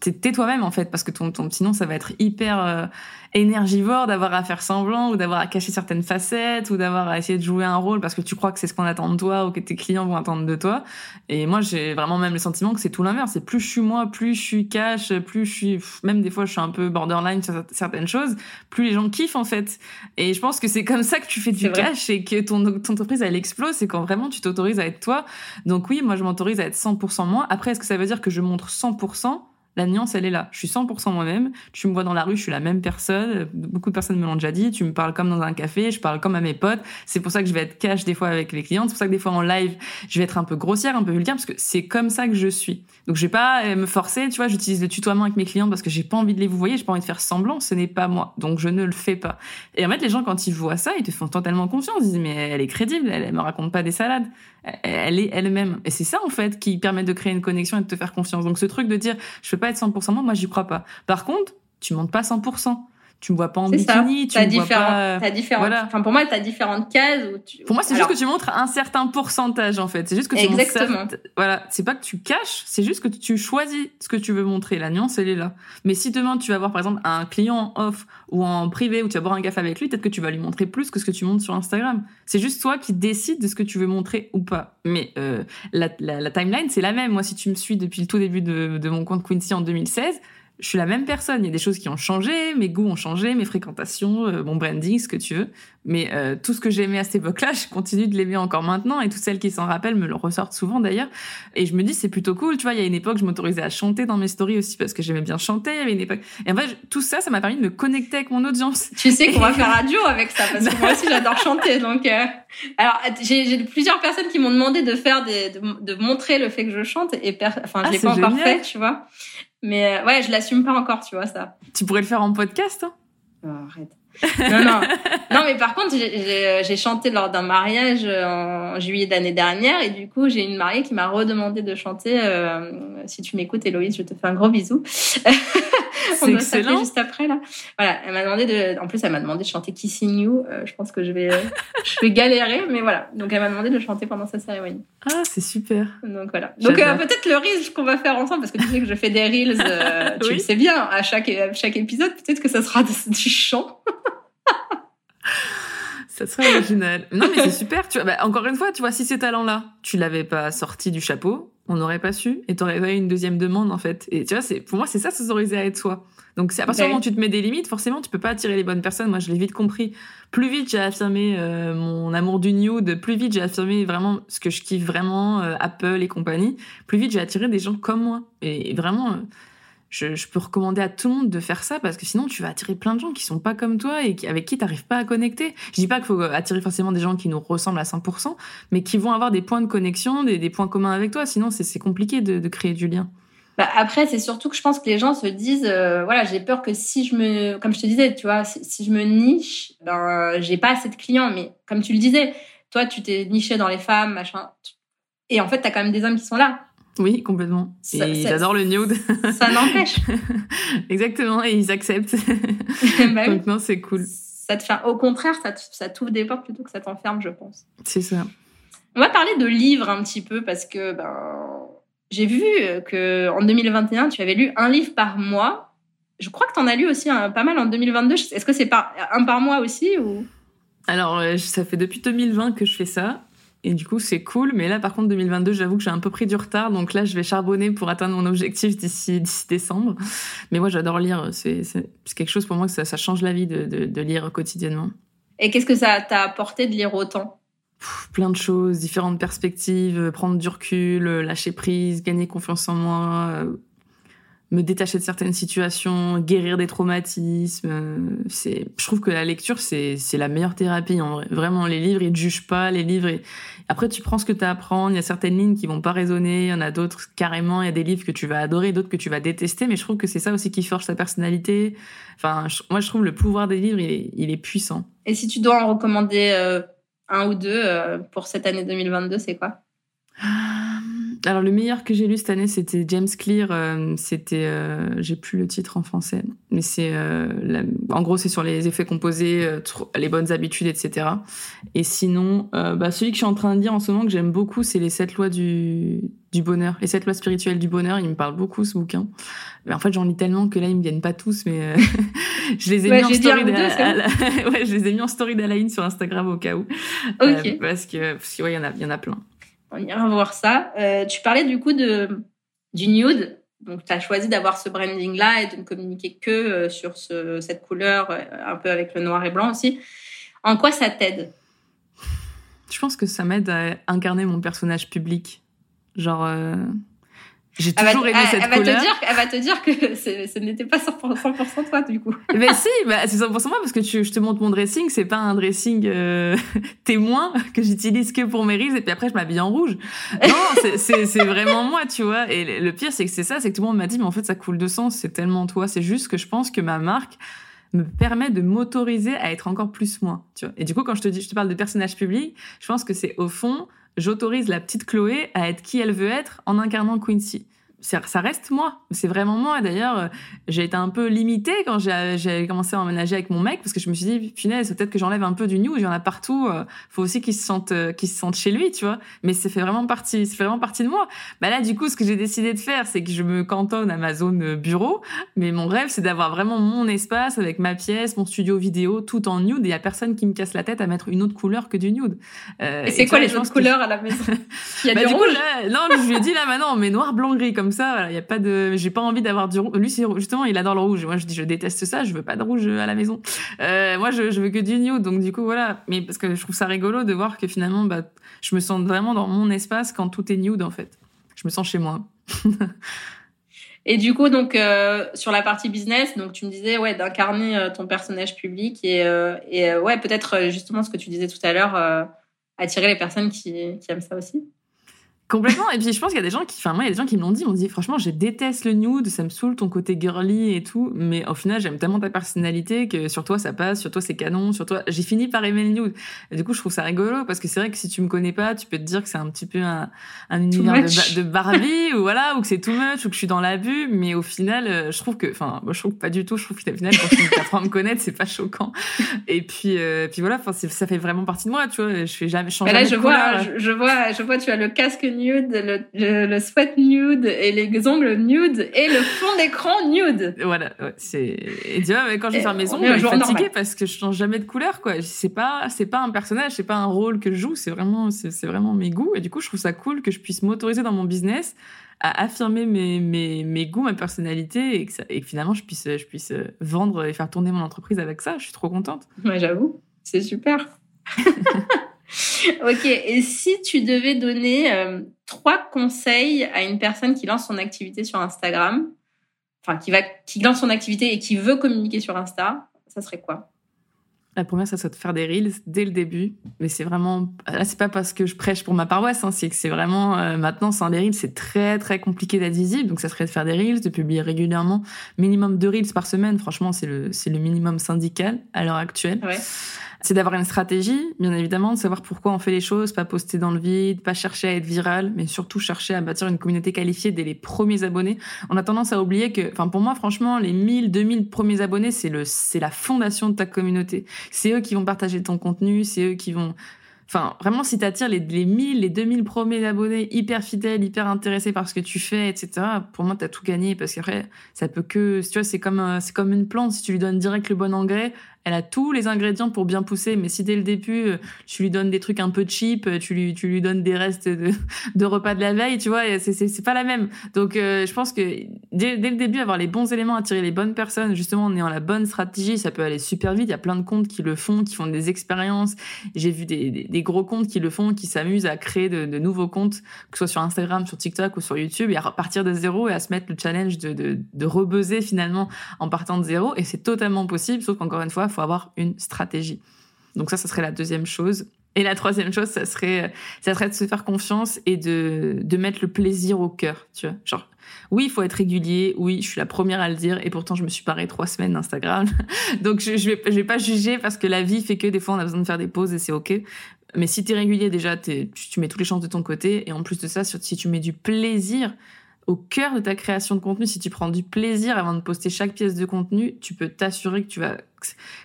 B: t'es toi-même en fait parce que ton, ton sinon ça va être hyper euh, énergivore d'avoir à faire semblant ou d'avoir à cacher certaines facettes ou d'avoir à essayer de jouer un rôle parce que tu crois que c'est ce qu'on attend de toi ou que tes clients vont attendre de toi. Et moi, j'ai vraiment même le sentiment que c'est tout l'inverse. C'est plus je suis moi, plus je suis cash, plus je suis, même des fois, je suis un peu borderline sur certaines choses, plus les gens kiffent, en fait. Et je pense que c'est comme ça que tu fais du cash et que ton, ton entreprise, elle explose. C'est quand vraiment tu t'autorises à être toi. Donc oui, moi, je m'autorise à être 100% moi. Après, est-ce que ça veut dire que je montre 100%? La nuance, elle est là. Je suis 100% moi-même. Tu me vois dans la rue, je suis la même personne. Beaucoup de personnes me l'ont déjà dit. Tu me parles comme dans un café, je parle comme à mes potes. C'est pour ça que je vais être cash des fois avec les clients. C'est pour ça que des fois en live, je vais être un peu grossière, un peu vulgaire, parce que c'est comme ça que je suis. Donc je vais pas euh, me forcer, tu vois. J'utilise le tutoiement avec mes clients parce que j'ai pas envie de les vous voyez, j'ai pas envie de faire semblant. Ce n'est pas moi. Donc je ne le fais pas. Et en fait, les gens quand ils voient ça, ils te font totalement confiance. Ils disent mais elle est crédible, elle, elle me raconte pas des salades. Elle est elle-même. Et c'est ça en fait qui permet de créer une connexion et de te faire confiance. Donc ce truc de dire je peux pas être 100% moi, moi j'y crois pas. Par contre, tu montes pas 100% tu me vois pas en bikini, tu me vois pas.
A: T'as différentes. Voilà. Enfin, pour moi, t'as différentes cases où tu.
B: Pour moi, c'est juste que tu montres un certain pourcentage en fait. C'est juste que tu
A: Exactement.
B: Voilà, c'est pas que tu caches, c'est juste que tu choisis ce que tu veux montrer. La nuance, elle est là. Mais si demain tu vas voir par exemple un client en off ou en privé où tu vas boire un café avec lui, peut-être que tu vas lui montrer plus que ce que tu montres sur Instagram. C'est juste toi qui décides de ce que tu veux montrer ou pas. Mais euh, la, la, la, timeline, c'est la même. Moi, si tu me suis depuis le tout début de, de mon compte Quincy en 2016 je suis la même personne. Il y a des choses qui ont changé, mes goûts ont changé, mes fréquentations, euh, mon branding, ce que tu veux. Mais euh, tout ce que j'aimais à cette époque-là, je continue de l'aimer encore maintenant. Et toutes celles qui s'en rappellent me le ressortent souvent d'ailleurs. Et je me dis, c'est plutôt cool. Tu vois, il y a une époque, je m'autorisais à chanter dans mes stories aussi parce que j'aimais bien chanter. Il y avait une époque. Et en fait, tout ça, ça m'a permis de me connecter avec mon audience.
A: Tu sais qu'on va faire duo avec ça parce que moi aussi, j'adore chanter. Donc, euh... alors, j'ai plusieurs personnes qui m'ont demandé de faire des, de, de, montrer le fait que je chante et enfin, je ah, l'ai pas encore fait, tu vois. Mais euh, ouais, je l'assume pas encore, tu vois, ça.
B: Tu pourrais le faire en podcast, hein?
A: Oh, Arrête. non, non. Non, mais par contre, j'ai chanté lors d'un mariage en juillet d'année dernière et du coup, j'ai une mariée qui m'a redemandé de chanter. Euh, si tu m'écoutes, Héloïse, je te fais un gros bisou.
B: On doit s'appeler
A: juste après là. Voilà, elle m'a demandé de. En plus, elle m'a demandé de chanter Kissing You. Euh, je pense que je vais, je vais galérer, mais voilà. Donc, elle m'a demandé de chanter pendant sa cérémonie.
B: Ah, c'est super.
A: Donc voilà. Donc euh, peut-être le reel qu'on va faire ensemble, parce que tu sais que je fais des reels. Euh, tu le sais bien, à chaque à chaque épisode, peut-être que ça sera du chant.
B: Ça serait original. Non, mais c'est super. Tu vois, bah, encore une fois, tu vois, si ces talents-là, tu l'avais pas sorti du chapeau, on n'aurait pas su et t'aurais pas eu une deuxième demande, en fait. Et tu vois, c'est, pour moi, c'est ça, s'autoriser à être soi. Donc, c'est à partir du moment où tu te mets des limites, forcément, tu peux pas attirer les bonnes personnes. Moi, je l'ai vite compris. Plus vite, j'ai affirmé euh, mon amour du nude. Plus vite, j'ai affirmé vraiment ce que je kiffe vraiment, euh, Apple et compagnie. Plus vite, j'ai attiré des gens comme moi. Et vraiment, euh, je, peux recommander à tout le monde de faire ça parce que sinon tu vas attirer plein de gens qui sont pas comme toi et qui, avec qui t'arrives pas à connecter. Je dis pas qu'il faut attirer forcément des gens qui nous ressemblent à 100%, mais qui vont avoir des points de connexion, des, des points communs avec toi. Sinon, c'est compliqué de, créer du lien.
A: Bah après, c'est surtout que je pense que les gens se disent, euh, voilà, j'ai peur que si je me, comme je te disais, tu vois, si, si je me niche, ben j'ai pas assez de clients. Mais comme tu le disais, toi, tu t'es niché dans les femmes, machin, et en fait, t'as quand même des hommes qui sont là.
B: Oui, complètement. et ils adorent le nude.
A: Ça n'empêche.
B: Exactement, et ils acceptent. bah Donc non, c'est cool.
A: Ça te fait, au contraire, ça, ça t'ouvre des portes plutôt que ça t'enferme, je pense.
B: C'est ça.
A: On va parler de livres un petit peu parce que ben, j'ai vu que en 2021, tu avais lu un livre par mois. Je crois que tu en as lu aussi un, pas mal en 2022. Est-ce que c'est par, un par mois aussi ou?
B: Alors, euh, ça fait depuis 2020 que je fais ça. Et du coup, c'est cool. Mais là, par contre, 2022, j'avoue que j'ai un peu pris du retard. Donc là, je vais charbonner pour atteindre mon objectif d'ici décembre. Mais moi, j'adore lire. C'est quelque chose pour moi que ça, ça change la vie de, de, de lire quotidiennement.
A: Et qu'est-ce que ça t'a apporté de lire autant?
B: Plein de choses, différentes perspectives, prendre du recul, lâcher prise, gagner confiance en moi, euh, me détacher de certaines situations, guérir des traumatismes. Euh, c'est, je trouve que la lecture, c'est, c'est la meilleure thérapie. En vrai. Vraiment, les livres, ils te jugent pas. Les livres, après, tu prends ce que tu as à apprendre. Il y a certaines lignes qui vont pas résonner. Il y en a d'autres, carrément. Il y a des livres que tu vas adorer, d'autres que tu vas détester. Mais je trouve que c'est ça aussi qui forge ta personnalité. Enfin, moi, je trouve le pouvoir des livres, il est, il est puissant.
A: Et si tu dois en recommander un ou deux pour cette année 2022, c'est quoi?
B: alors le meilleur que j'ai lu cette année, c'était James Clear. Euh, c'était, euh, j'ai plus le titre en français, mais c'est, euh, en gros, c'est sur les effets composés, les bonnes habitudes, etc. Et sinon, bah, celui que je suis en train de lire en ce moment que j'aime beaucoup, c'est les sept lois du du bonheur, les sept lois spirituelles du bonheur. Il me parle beaucoup ce bouquin. Mais en fait, j'en lis tellement que là, ils me viennent pas tous, mais je les ai mis en story. ouais, je les ai mis en story d'Alain sur Instagram au cas où, parce que parce que ouais, il y en a, il y en a plein.
A: On ira voir ça. Euh, tu parlais du coup de, du nude. Donc, tu as choisi d'avoir ce branding-là et de ne communiquer que euh, sur ce, cette couleur, euh, un peu avec le noir et blanc aussi. En quoi ça t'aide?
B: Je pense que ça m'aide à incarner mon personnage public. Genre, j'ai toujours aimé cette
A: elle
B: couleur.
A: Va te dire, elle va te dire que ce n'était pas 100%, toi, du coup.
B: Mais si, bah, c'est 100% moi, parce que tu, je te montre mon dressing, c'est pas un dressing euh, témoin que j'utilise que pour mes reels, et puis après, je m'habille en rouge. Non, c'est vraiment moi, tu vois. Et le pire, c'est que c'est ça, c'est que tout le monde m'a dit, mais en fait, ça coule de sens, c'est tellement toi. C'est juste que je pense que ma marque me permet de m'autoriser à être encore plus moi, tu vois. Et du coup, quand je te dis, je te parle de personnage public, je pense que c'est au fond, j'autorise la petite Chloé à être qui elle veut être en incarnant Quincy ça reste moi. C'est vraiment moi. D'ailleurs, euh, j'ai été un peu limitée quand j'ai commencé à emménager avec mon mec parce que je me suis dit, punaise, peut-être que j'enlève un peu du new. Il y en a partout. Euh, faut aussi qu'il se sente, euh, qu'il se sente chez lui, tu vois. Mais c'est fait vraiment partie, c'est vraiment partie de moi. Bah là, du coup, ce que j'ai décidé de faire, c'est que je me cantonne à ma zone bureau. Mais mon rêve, c'est d'avoir vraiment mon espace avec ma pièce, mon studio vidéo, tout en nude. Et il y a personne qui me casse la tête à mettre une autre couleur que du nude.
A: et c'est quoi les autres couleurs à la maison?
B: Il y a bah, du, rouge? Coup, non, je lui ai dit là maintenant, mais noir, blanc, gris comme ça. Y a pas de, j'ai pas envie d'avoir du rouge. Lui, justement, il adore le rouge. Moi, je dis, je déteste ça. Je veux pas de rouge à la maison. Euh, moi, je, veux que du nude. Donc, du coup, voilà. Mais parce que je trouve ça rigolo de voir que finalement, bah, je me sens vraiment dans mon espace quand tout est nude, en fait. Je me sens chez moi.
A: Et du coup, donc euh, sur la partie business, donc tu me disais ouais d'incarner euh, ton personnage public et, ouais peut-être justement ce que tu disais tout à l'heure, attirer les personnes qui aiment ça aussi.
B: Complètement. Et puis je pense qu'il y a des gens qui, enfin moi il y a des gens qui me l'ont dit, m'ont dit franchement je déteste le nude, ça me saoule ton côté girly et tout, mais au final j'aime tellement ta personnalité que sur toi ça passe, sur toi c'est canon, sur toi j'ai fini par aimer le nude. Et du coup je trouve ça rigolo parce que c'est vrai que si tu me connais pas, tu peux te dire que c'est un petit peu un, un univers de, Barbie ou voilà ou que c'est too much ou que je suis dans l'abus, mais au final euh, je trouve que, enfin moi je trouve pas du tout, je trouve qu'au final quand tu apprends à me connaître c'est pas choquant. Et puis euh, puis voilà, ça fait vraiment partie de moi, tu vois. Je fais jamais changer.
A: Là je vois, je, vois, je vois tu as le casque nude nude, le, le, sweat nude et les ongles nude et le fond d'écran nude.
B: Voilà, c'est. Et tu vois, quand je vais faire mes ongles, je suis fatiguée parce que je change jamais de couleur, quoi. C'est pas, c'est pas un personnage, c'est pas un rôle que je joue, c'est vraiment, c'est vraiment mes goûts. Et du coup, je trouve ça cool que je puisse m'autoriser dans mon business à affirmer mes, mes, mes goûts, ma personnalité et que, ça, et que finalement je puisse, je puisse vendre et faire tourner mon entreprise avec ça. Je suis trop contente.
A: Ouais, j'avoue, c'est super. ok, et si tu devais donner euh, trois conseils à une personne qui lance son activité sur Instagram, enfin qui va qui lance son activité et qui veut communiquer sur Insta, ça serait quoi?
B: La première, ça serait de faire des reels dès le début. Mais c'est vraiment, là, c'est pas parce que je prêche pour ma paroisse, hein, c'est que c'est vraiment, euh, maintenant, sans les reels, c'est très, très compliqué d'être visible. Donc, ça serait de faire des reels, de publier régulièrement. Minimum deux reels par semaine. Franchement, c'est le, c'est le minimum syndical à l'heure actuelle. Ouais c'est d'avoir une stratégie, bien évidemment, de savoir pourquoi on fait les choses, pas poster dans le vide, pas chercher à être viral, mais surtout chercher à bâtir une communauté qualifiée dès les premiers abonnés. On a tendance à oublier que, enfin, pour moi, franchement, les 1000, 2000 premiers abonnés, c'est le, c'est la fondation de ta communauté. C'est eux qui vont partager ton contenu, c'est eux qui vont, Enfin, vraiment, si t'attires les, les 1000, les 2000 premiers abonnés hyper fidèles, hyper intéressés par ce que tu fais, etc., pour moi, t'as tout gagné parce qu'après, ça peut que, tu vois, c'est comme, c'est comme une plante. Si tu lui donnes direct le bon engrais, elle a tous les ingrédients pour bien pousser, mais si dès le début, euh, tu lui donnes des trucs un peu cheap, euh, tu lui, tu lui donnes des restes de, repas de la veille, tu vois, c'est, c'est, pas la même. Donc, euh, je pense que dès, dès, le début, avoir les bons éléments, attirer les bonnes personnes, justement, en ayant la bonne stratégie, ça peut aller super vite. Il y a plein de comptes qui le font, qui font des expériences. J'ai vu des, des, gros comptes qui le font, qui s'amusent à créer de, de, nouveaux comptes, que ce soit sur Instagram, sur TikTok ou sur YouTube, et à partir de zéro et à se mettre le challenge de, de, de finalement en partant de zéro. Et c'est totalement possible, sauf qu'encore une fois, faut avoir une stratégie. Donc ça, ça serait la deuxième chose. Et la troisième chose, ça serait, ça serait de se faire confiance et de, de mettre le plaisir au cœur, tu vois. Genre, oui, il faut être régulier. Oui, je suis la première à le dire. Et pourtant, je me suis parée trois semaines d'Instagram. Donc, je, je vais, je vais pas juger parce que la vie fait que des fois, on a besoin de faire des pauses et c'est OK. Mais si tu es régulier, déjà, tu mets toutes les chances de ton côté. Et en plus de ça, si tu mets du plaisir au cœur de ta création de contenu, si tu prends du plaisir avant de poster chaque pièce de contenu, tu peux t'assurer que tu vas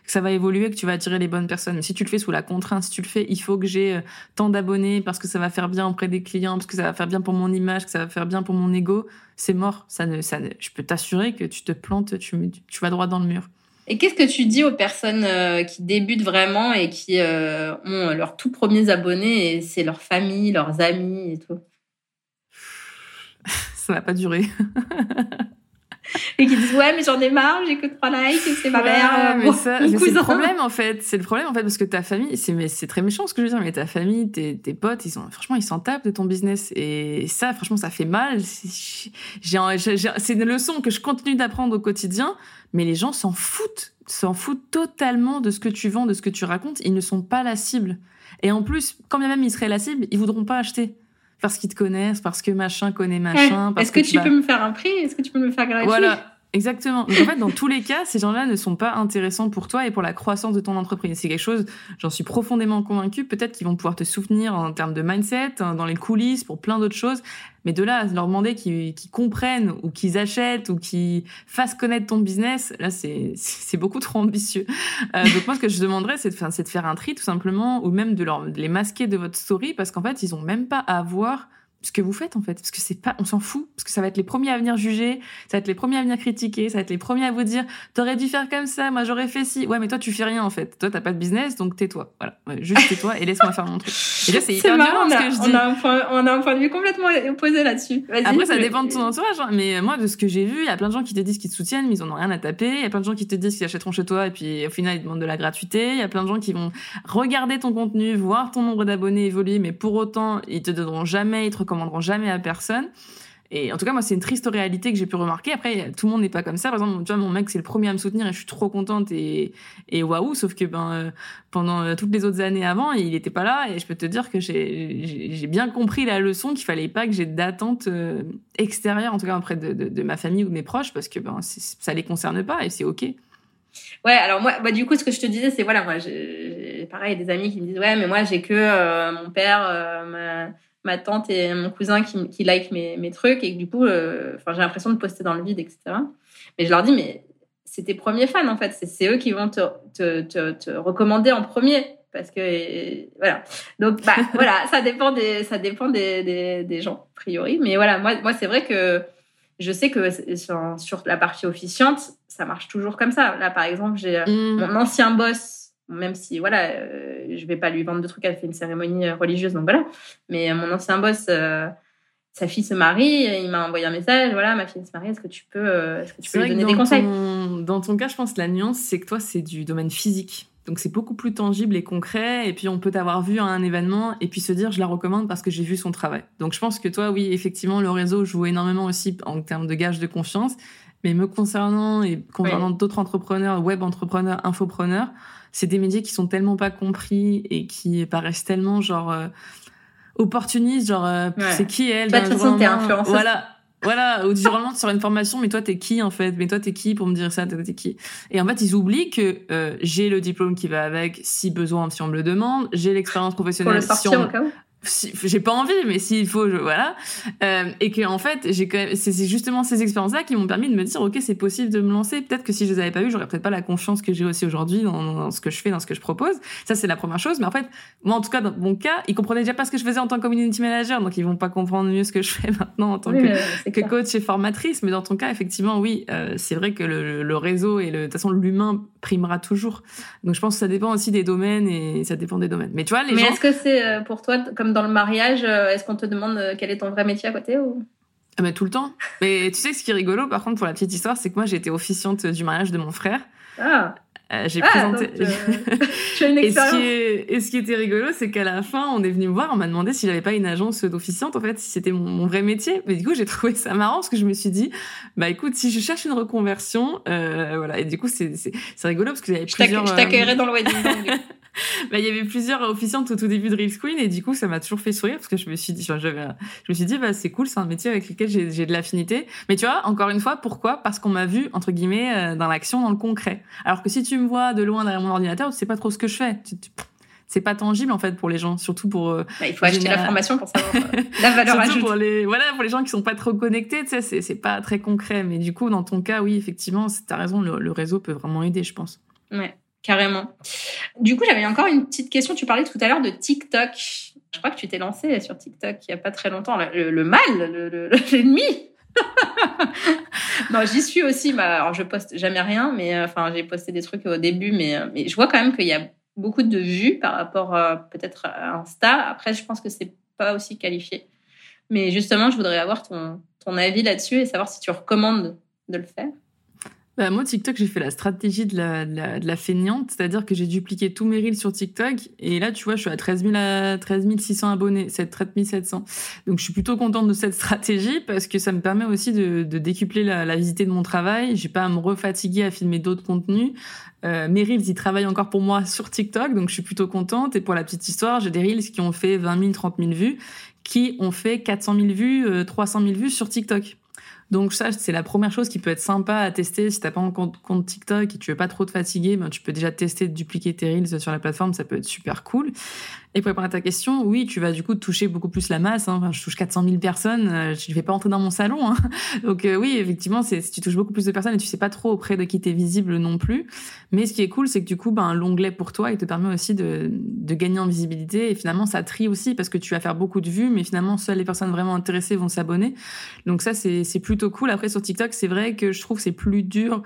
B: que ça va évoluer, que tu vas attirer les bonnes personnes. Mais si tu le fais sous la contrainte, si tu le fais, il faut que j'ai euh, tant d'abonnés parce que ça va faire bien auprès des clients, parce que ça va faire bien pour mon image, que ça va faire bien pour mon ego, c'est mort. Ça ne, ça ne, je peux t'assurer que tu te plantes, tu, vas droit dans le mur.
A: Et qu'est-ce que tu dis aux personnes euh, qui débutent vraiment et qui euh, ont leurs tout premiers abonnés et c'est leur famille, leurs amis et tout?
B: Ça va pas durer.
A: et qui disent ouais mais j'en ai marre j'ai que trois likes c'est ma mère
B: mais ça c'est le problème en fait. C'est le problème en fait parce que ta famille c'est mais c'est très méchant ce que je veux dire mais ta famille tes, tes potes ils sont franchement ils s'en tapent de ton business. Et ça franchement ça fait mal. C'est une leçon que je continue d'apprendre au quotidien mais les gens s'en foutent s'en foutent totalement de ce que tu vends de ce que tu racontes. Ils ne sont pas la cible. Et en plus quand bien même ils seraient la cible ils voudront pas acheter parce qu'ils te connaissent, parce que machin connaît machin.
A: Est-ce que, tu, peux me faire un prix? Est-ce que tu peux me faire gratuit?
B: Voilà. Exactement. Donc en fait, dans tous les cas, ces gens-là ne sont pas intéressants pour toi et pour la croissance de ton entreprise. C'est quelque chose, j'en suis profondément convaincue. Peut-être qu'ils vont pouvoir te soutenir en termes de mindset, hein, dans les coulisses, pour plein d'autres choses. Mais de là leur demander qu'ils comprennent ou qu'ils achètent ou qu'ils fassent connaître ton business, là, c'est beaucoup trop ambitieux. Euh, donc moi, ce que je demanderais, c'est de, faire un tri tout simplement ou même de, les masquer de votre story parce qu'en fait, ils ont même pas à voir ce que vous faites en fait. Parce que c'est pas on s'en fout. Parce que ça va être les premiers à venir juger ça va être les premiers à venir critiquer ça va être les premiers à vous dire t'aurais dû faire comme ça moi j'aurais fait ci. Ouais mais toi tu fais rien en fait. Toi t'as pas de business donc tais-toi. Voilà. Juste tais-toi et laisse-moi faire mon truc.
A: Et là c'est hyper marrant, ce que je dis. on a un point, on a un point de vue complètement opposé là-dessus.
B: Après ça dépend de ton entourage hein. mais moi de ce que j'ai vu il y a plein de gens qui te disent qu'ils te soutiennent mais ils en ont rien à taper. Il y a plein de gens qui te disent qu'ils achèteront chez toi et puis au final ils demandent de la gratuité. Il y a plein de gens qui vont regarder ton contenu voir ton nombre d'abonnés évoluer mais pour autant ils te donneront jamais ils te recommanderont jamais à personne. Et en tout cas, moi, c'est une triste réalité que j'ai pu remarquer. Après, tout le monde n'est pas comme ça. Par exemple, tu vois, mon mec, c'est le premier à me soutenir et je suis trop contente et, waouh. Sauf que, ben, euh, pendant euh, toutes les autres années avant, il n'était pas là et je peux te dire que j'ai bien compris la leçon qu'il fallait pas que j'ai d'attente euh, extérieure, en tout cas auprès de, ma famille ou de mes proches, parce que, ben, ça les concerne pas et c'est OK.
A: Ouais, alors moi, bah, du coup, ce que je te disais, c'est voilà, moi, j'ai pareil, des amis qui me disent, ouais, mais moi, j'ai que mon père, ma tante et mon cousin qui, qui like mes, mes trucs et du coup, euh, j'ai l'impression de poster dans le vide, etc. Mais je leur dis, mais c'est tes premiers fans en fait, c'est eux qui vont te, te, te, recommander en premier parce que voilà. Donc bah voilà, ça dépend des ça dépend des, des, des gens a priori, mais voilà, moi moi c'est vrai que je sais que sur, la partie officiante, ça marche toujours comme ça. Là par exemple, j'ai mmh. mon ancien boss même si voilà euh, je vais pas lui vendre de trucs elle fait une cérémonie euh, religieuse donc voilà. Mais euh, mon ancien boss sa fille se marie il m'a envoyé un message voilà ma fille se marie est-ce que tu peux est-ce que tu peux lui donner des conseils?
B: dans ton cas je pense que la nuance c'est que toi c'est du domaine physique. Donc c'est beaucoup plus tangible et concret et puis on peut t'avoir vu à un événement et puis se dire je la recommande parce que j'ai vu son travail. Donc je pense que toi oui effectivement le réseau joue énormément aussi en termes de gage de confiance. Mais me concernant et concernant d'autres entrepreneurs web entrepreneurs infopreneurs c'est des médias qui sont tellement pas compris et qui paraissent tellement genre euh, opportunistes, genre euh, c'est qui elle
A: de façon, t'es influenceuse.
B: Voilà. Voilà, ou du jour sur une formation, mais toi t'es qui en fait? Mais toi t'es qui pour me dire ça? T'es qui? Et en fait ils oublient que euh, j'ai le diplôme qui va avec, si besoin, si on me le demande. J'ai l'expérience professionnelle.
A: Pour le sortir
B: si
A: au cas où?
B: J'ai pas envie, mais s'il faut, je, voilà. Euh, et que en fait, j'ai quand même, c'est justement ces expériences-là qui m'ont permis de me dire, ok, c'est possible de me lancer. Peut-être que si je les avais pas eues, j'aurais peut-être pas la confiance que j'ai aussi aujourd'hui dans, dans, ce que je fais, dans ce que je propose. Ça, c'est la première chose. Mais en fait, moi, en tout cas, dans mon cas, ils comprenaient déjà pas ce que je faisais en tant que community manager, donc ils vont pas comprendre mieux ce que je fais maintenant en tant que, que coach et formatrice. Mais dans ton cas, effectivement, oui, euh, c'est vrai que le, le, réseau et le, de toute façon, l'humain primera toujours. Donc, je pense que ça dépend aussi des domaines et ça dépend des domaines. Mais tu vois, les
A: mais est-ce que c'est euh, pour toi comme dans le mariage? Euh, est-ce qu'on te demande euh, quel est ton vrai métier à côté ou?
B: Ah mais tout le temps. Mais tu sais ce qui est rigolo par contre pour la petite histoire, c'est que moi j'ai été officiante du mariage de mon frère.
A: Ah.
B: Euh, j'ai ah, présenté.
A: une
B: et, ce qui est... et ce qui était rigolo, c'est qu'à la fin, on est venu me voir, on m'a demandé si j'avais pas une agence d'officiante, en fait, si c'était mon, vrai métier. Mais du coup, j'ai trouvé ça marrant parce que je me suis dit, bah écoute, si je cherche une reconversion, euh, voilà. Et du coup, c'est rigolo parce que j'avais plusieurs.
A: Je t'accueillerai dans le wedding.
B: bah, il y avait plusieurs officiantes au tout début de Reels Queen et du coup, ça m'a toujours fait sourire parce que je me suis dit, je me suis dit, bah, c'est cool, c'est un métier avec lequel j'ai de l'affinité. Mais tu vois, encore une fois, pourquoi? Parce qu'on m'a vu, entre guillemets, euh, dans l'action, dans le concret. Alors que si tu me vois de loin derrière mon ordinateur, tu sais pas trop ce que je fais. c'est pas tangible en fait pour les gens, surtout pour. Euh,
A: bah, il faut acheter la formation pour savoir euh, la valeur
B: ajoutée. pour les voilà pour les gens qui sont pas trop connectés, tu sais, c'est pas très concret. Mais du coup, dans ton cas, oui, effectivement, t'as raison, le, le, réseau peut vraiment aider, je pense.
A: Ouais, carrément. Du coup, j'avais encore une petite question. Tu parlais tout à l'heure de TikTok. Je crois que tu t'es lancé sur TikTok il y a pas très longtemps. Le, le mal, l'ennemi. non, j'y suis aussi. Bah, alors, je poste jamais rien, mais euh, enfin, j'ai posté des trucs au début, mais, mais je vois quand même qu'il y a beaucoup de vues par rapport peut-être à Insta. Après, je pense que c'est pas aussi qualifié. Mais justement, je voudrais avoir ton, ton avis là-dessus et savoir si tu recommandes de le faire.
B: Bah, moi, TikTok, j'ai fait la stratégie de la, de la, de la feignante, c'est-à-dire que j'ai dupliqué tous mes reels sur TikTok. Et là, tu vois, je suis à 13, 000 à 13 600 abonnés, 13 700. Donc, je suis plutôt contente de cette stratégie parce que ça me permet aussi de, de décupler la, la visite de mon travail. J'ai pas à me refatiguer à filmer d'autres contenus. Euh, mes reels, ils travaillent encore pour moi sur TikTok, donc je suis plutôt contente. Et pour la petite histoire, j'ai des reels qui ont fait 20 000, 30 000 vues, qui ont fait 400 000 vues, 300 000 vues sur TikTok. Donc ça, c'est la première chose qui peut être sympa à tester si t'as pas un compte, TikTok et tu veux pas trop te fatiguer, ben tu peux déjà tester de dupliquer tes reels sur la plateforme, ça peut être super cool. Et pour répondre à ta question, oui, tu vas du coup toucher beaucoup plus la masse. Hein. Enfin, je touche 400 000 personnes, euh, je ne vais pas entrer dans mon salon. Hein. Donc euh, oui, effectivement, c'est tu touches beaucoup plus de personnes et tu sais pas trop auprès de qui t'es visible non plus. Mais ce qui est cool, c'est que du coup, ben, l'onglet pour toi, il te permet aussi de, de gagner en visibilité. Et finalement, ça trie aussi parce que tu vas faire beaucoup de vues, mais finalement, seules les personnes vraiment intéressées vont s'abonner. Donc ça, c'est plutôt cool. Après, sur TikTok, c'est vrai que je trouve que c'est plus dur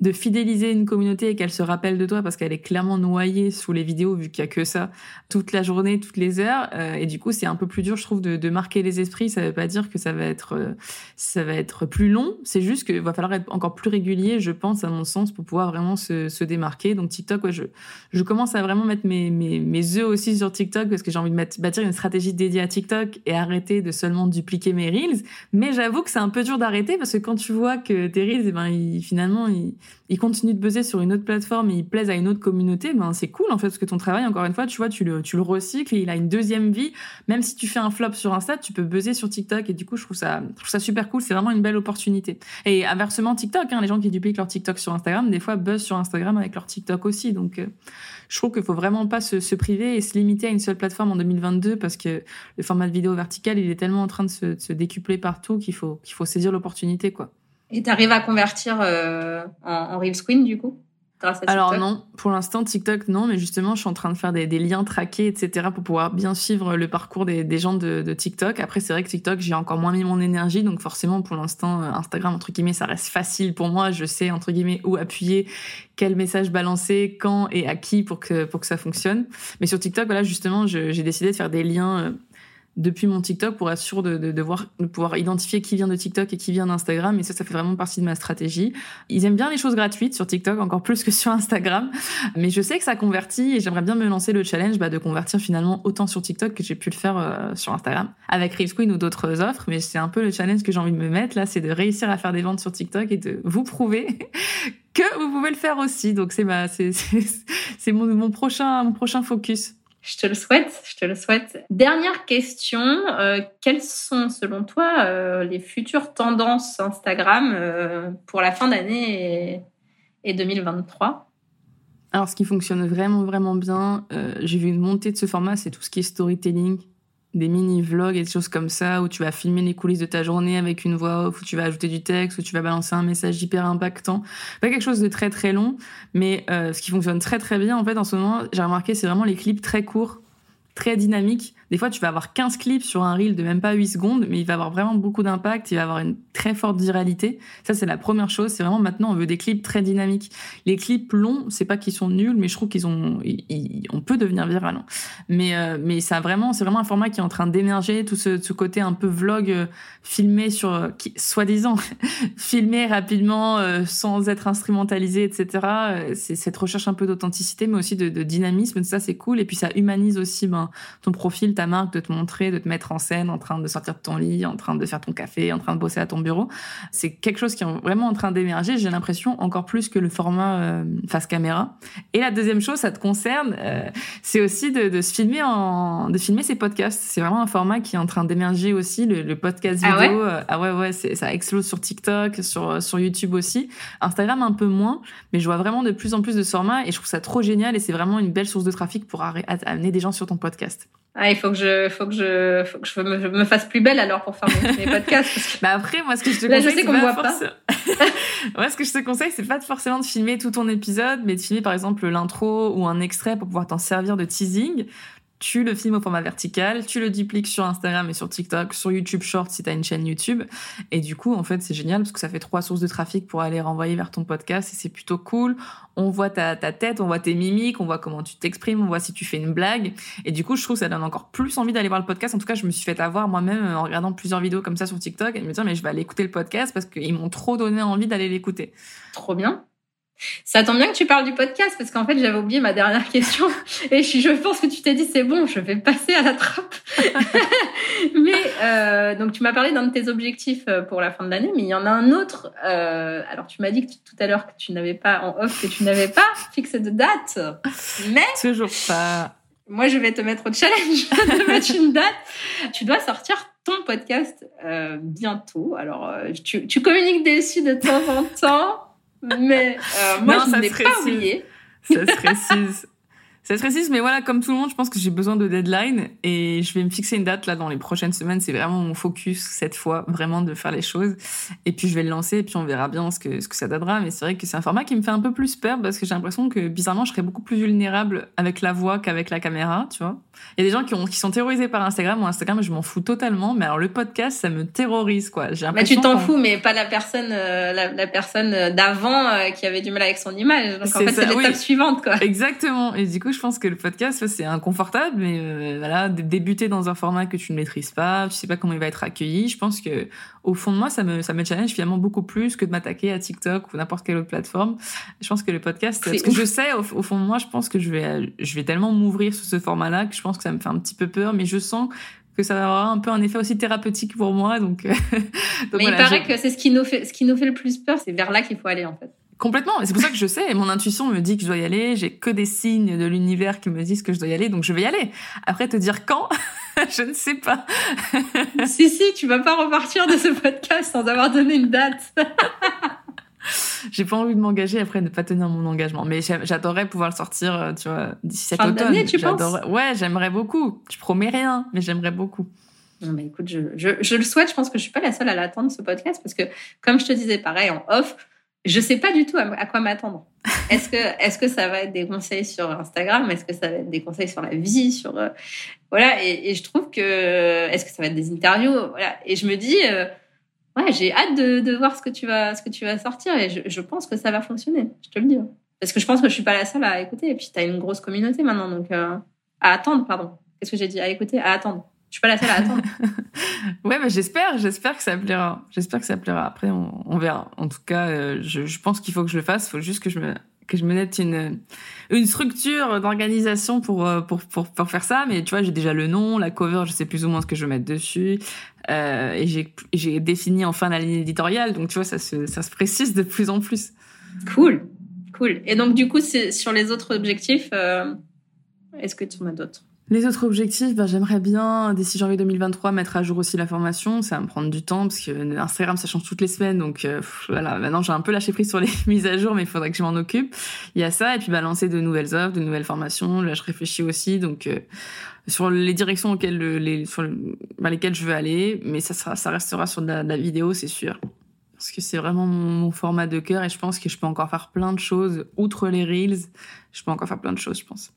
B: de fidéliser une communauté et qu'elle se rappelle de toi parce qu'elle est clairement noyée sous les vidéos vu qu'il y a que ça toute la journée, toutes les heures. Euh, et du coup, c'est un peu plus dur, je trouve, de, de, marquer les esprits. Ça veut pas dire que ça va être, euh, ça va être plus long. C'est juste qu'il va falloir être encore plus régulier, je pense, à mon sens, pour pouvoir vraiment se, se démarquer. Donc TikTok, ouais, je, je commence à vraiment mettre mes, mes, mes œufs aussi sur TikTok parce que j'ai envie de bâtir une stratégie dédiée à TikTok et arrêter de seulement dupliquer mes reels. Mais j'avoue que c'est un peu dur d'arrêter parce que quand tu vois que tes reels, eh ben, ils, finalement, ils, il continue de buzzer sur une autre plateforme et il plaise à une autre communauté, ben c'est cool en fait parce que ton travail, encore une fois, tu vois, tu le, tu le recycles et il a une deuxième vie. Même si tu fais un flop sur Insta, tu peux buzzer sur TikTok et du coup, je trouve ça, je trouve ça super cool. C'est vraiment une belle opportunité. Et inversement, TikTok, hein, les gens qui dupliquent leur TikTok sur Instagram, des fois buzzent sur Instagram avec leur TikTok aussi. Donc, euh, je trouve qu'il faut vraiment pas se, priver et se limiter à une seule plateforme en 2022 parce que le format de vidéo vertical, il est tellement en train de se, de se décupler partout qu'il faut, qu'il faut saisir l'opportunité, quoi.
A: Et tu arrives à convertir euh, en, en Reels Queen, du coup grâce à
B: Alors non, pour l'instant TikTok non, mais justement je suis en train de faire des, des, liens traqués, etc. pour pouvoir bien suivre le parcours des, des gens de, de, TikTok. Après c'est vrai que TikTok j'ai encore moins mis mon énergie, donc forcément pour l'instant euh, Instagram entre guillemets ça reste facile pour moi. Je sais entre guillemets où appuyer, quel message balancer, quand et à qui pour que pour que ça fonctionne. Mais sur TikTok voilà justement j'ai décidé de faire des liens euh, depuis mon TikTok pour être sûr de, de, de, voir, de pouvoir identifier qui vient de TikTok et qui vient d'Instagram. Et ça, ça fait vraiment partie de ma stratégie. Ils aiment bien les choses gratuites sur TikTok, encore plus que sur Instagram. Mais je sais que ça convertit et j'aimerais bien me lancer le challenge bah, de convertir finalement autant sur TikTok que j'ai pu le faire euh, sur Instagram avec Reels Queen ou d'autres offres. Mais c'est un peu le challenge que j'ai envie de me mettre là, c'est de réussir à faire des ventes sur TikTok et de vous prouver que vous pouvez le faire aussi. Donc c'est ma, c'est, c'est, mon, mon prochain, mon prochain focus.
A: Je te le souhaite, je te le souhaite. Dernière question, euh, quelles sont selon toi euh, les futures tendances Instagram euh, pour la fin d'année et, et, 2023
B: Alors ce qui fonctionne vraiment vraiment bien, j'ai vu une montée de ce format, c'est tout ce qui est storytelling, des mini-vlogs et des choses comme ça, où tu vas filmer les coulisses de ta journée avec une voix off, où tu vas ajouter du texte, où tu vas balancer un message hyper impactant. Pas quelque chose de très très long, mais euh, ce qui fonctionne très très bien en fait en ce moment, j'ai remarqué, c'est vraiment les clips très courts, très dynamiques, des fois, tu vas avoir 15 clips sur un reel de même pas 8 secondes, mais il va avoir vraiment beaucoup d'impact, il va avoir une très forte viralité. Ça, c'est la première chose. C'est vraiment maintenant, on veut des clips très dynamiques. Les clips longs, c'est pas qu'ils sont nuls, mais je trouve qu'ils ont, on peut devenir viral. Hein. Mais, euh, mais ça vraiment, c'est vraiment un format qui est en train d'émerger, tout ce, ce, côté un peu vlog euh, filmé sur, euh, soi-disant, filmé rapidement, sans être instrumentalisé, etc. C'est cette recherche un peu d'authenticité, mais aussi de, de dynamisme. Ça, c'est cool. Et puis, ça humanise aussi ben, ton profil ta marque, de te montrer, de te mettre en scène en train de sortir de ton lit, en train de faire ton café, en train de bosser à ton bureau. C'est quelque chose qui est vraiment en train d'émerger, j'ai l'impression, encore plus que le format euh, face caméra. Et la deuxième chose, ça te concerne, euh, c'est aussi de, de, se filmer en, de filmer ses podcasts. C'est vraiment un format qui est en train d'émerger aussi, le, le podcast
A: Ah
B: vidéo.
A: ouais?
B: Ah ouais, ouais, ça explose sur TikTok, sur, sur YouTube aussi. Instagram un peu moins, mais je vois vraiment de plus en plus de ce format et je trouve ça trop génial et c'est vraiment une belle source de trafic pour amener des gens sur ton podcast.
A: Ah, il faut que je, faut que je, faut que je me, je me fasse plus belle alors pour faire mes, mes podcasts. parce que-
B: Bah après, moi, ce que je te
A: Là, je
B: conseille,
A: sais
B: c'est
A: qu'on me
B: pas moi, ce que je te conseille, c'est pas forcément de filmer tout ton épisode, mais de filmer par exemple l'intro ou un extrait pour pouvoir t'en servir de teasing. Tu le filmes au format vertical, tu le dupliques sur Instagram et sur TikTok, sur YouTube Short si t'as une chaîne YouTube. Et du coup, en fait, c'est génial parce que ça fait trois sources de trafic pour aller renvoyer vers ton podcast et c'est plutôt cool. On voit ta, ta tête, on voit tes mimiques, on voit comment tu t'exprimes, on voit si tu fais une blague. Et du coup, je trouve que ça donne encore plus envie d'aller voir le podcast. En tout cas, je me suis fait avoir moi-même en regardant plusieurs vidéos comme ça sur TikTok et me dire, mais je vais aller écouter le podcast parce qu'ils m'ont trop donné envie d'aller l'écouter.
A: Trop bien. Ça tombe bien que tu parles du podcast parce qu'en fait j'avais oublié ma dernière question et je, pense que tu t'es dit c'est bon je vais passer à la trappe. mais euh, donc tu m'as parlé d'un de tes objectifs euh, pour la fin de l'année mais il y en a un autre. Euh, alors tu m'as dit que tu- tout à l'heure que tu n'avais pas en off que tu n'avais pas fixé de date mais
B: Toujours pas.
A: moi je vais te mettre au challenge de mettre une date. Tu dois sortir ton podcast euh, bientôt. Alors tu, tu communiques dessus de temps en temps. Mais euh, moi,
B: Non,
A: je
B: ça
A: ne l'ai
B: se
A: pas oublié.
B: Ça se précise. Ça se précise, mais voilà, comme tout le monde, je pense que j'ai besoin de deadline et je vais me fixer une date là dans les prochaines semaines. C'est vraiment mon focus cette fois, vraiment de faire les choses. Et puis je vais le lancer et puis on verra bien ce que, ce que ça donnera. Mais c'est vrai que c'est un format qui me fait un peu plus peur parce que j'ai l'impression que bizarrement je serais beaucoup plus vulnérable avec la voix qu'avec la caméra, tu vois. Il y a des gens qui, ont, qui sont terrorisés par Instagram. Moi, Instagram, je m'en fous totalement. Mais alors le podcast, ça me terrorise, quoi. J'ai
A: Mais tu
B: l'impression
A: t'en fous, mais pas la personne, euh, la, la personne d'avant euh, qui avait du mal avec son image. Donc en fait, c'est l'étape
B: oui.
A: suivante, quoi.
B: Exactement. Et du coup, je pense que le podcast, c'est inconfortable, mais euh, voilà, débuter dans un format que tu ne maîtrises pas, tu sais pas comment il va être accueilli. Je pense que au fond de moi, ça me ça me challenge finalement beaucoup plus que de m'attaquer à TikTok ou n'importe quelle autre plateforme. Je pense que le podcast, parce que
A: ouf.
B: je sais au, au fond de moi, je pense que je vais je vais tellement m'ouvrir sur ce format-là que je pense que ça me fait un petit peu peur, mais je sens que ça va avoir un peu un effet aussi thérapeutique pour moi. Donc, donc
A: Mais
B: voilà,
A: il paraît
B: je-
A: que c'est ce qui nous fait, ce qui nous fait le plus peur, c'est vers là qu'il faut aller, en fait.
B: Complètement. Et c'est pour ça que je sais. Mon intuition me dit que je dois y aller. J'ai que des signes de l'univers qui me disent que je dois y aller. Donc je vais y aller. Après, te dire quand, je ne sais pas.
A: si, si, tu vas pas repartir de ce podcast sans avoir donné une date.
B: J'ai pas envie de m'engager après ne pas tenir mon engagement. Mais j'a- j'adorerais pouvoir le sortir, euh, tu vois, d'ici cet
A: Fin
B: automne.
A: tu penses
B: Ouais, j'aimerais beaucoup. Je promets rien, mais j'aimerais beaucoup.
A: Non, mais écoute, je, je, je le souhaite. Je pense que je suis pas la seule à l'attendre, ce podcast, parce que, comme je te disais, pareil, en off, je sais pas du tout à, quoi m'attendre. Est-ce que, est-ce que ça va être des conseils sur Instagram? Est-ce que ça va être des conseils sur la vie? Sur, euh, voilà. Et, je trouve que, est-ce que ça va être des interviews? Voilà. Et je me dis, euh, ouais, j'ai hâte de, voir ce que tu vas, ce que tu vas sortir et je, pense que ça va fonctionner. Je te le dis. Parce que je pense que je suis pas la seule à écouter. Et puis, tu as une grosse communauté maintenant. Donc, euh, à attendre, pardon. Qu'est-ce que j'ai dit? À écouter, à attendre. Je suis pas la seule à attendre.
B: Ouais, mais j'espère, j'espère que ça plaira. J'espère que ça plaira. Après, on, on verra. En tout cas, euh, je, je pense qu'il faut que je le fasse. Il faut juste que je me que je me mette une une structure d'organisation pour, euh, pour pour pour faire ça. Mais tu vois, j'ai déjà le nom, la cover, je sais plus ou moins ce que je veux mettre dessus. Euh, et j'ai j'ai défini enfin la ligne éditoriale. Donc tu vois, ça se ça se précise de plus en plus.
A: Cool, cool. Et donc, du coup, c'est sur les autres objectifs, euh, est-ce que tu en as d'autres?
B: Les autres objectifs, bah, j'aimerais bien, d'ici janvier 2023, mettre à jour aussi la formation. Ça va me prendre du temps parce que Instagram, ça change toutes les semaines. Donc euh, voilà, maintenant j'ai un peu lâché prise sur les mises à jour, mais il faudrait que je m'en occupe. Il y a ça, et puis bah, lancer de nouvelles offres, de nouvelles formations. Là, je réfléchis aussi, donc euh, sur les directions auxquelles, le- les, sur lesquelles je veux aller, mais ça, sera, ça restera sur de la vidéo, c'est sûr. Parce que c'est vraiment mon, mon format de cœur et je pense que je peux encore faire plein de choses. Outre les Reels, je peux encore faire plein de choses, je pense.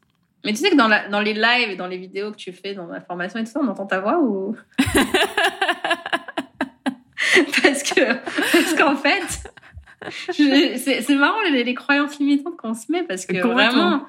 A: Mais tu sais que dans, la, dans les lives et dans les vidéos que tu fais, dans la formation et tout ça, on entend ta voix ou? Parce que parce qu'en fait, c'est marrant les, les croyances limitantes qu'on se met parce que vraiment.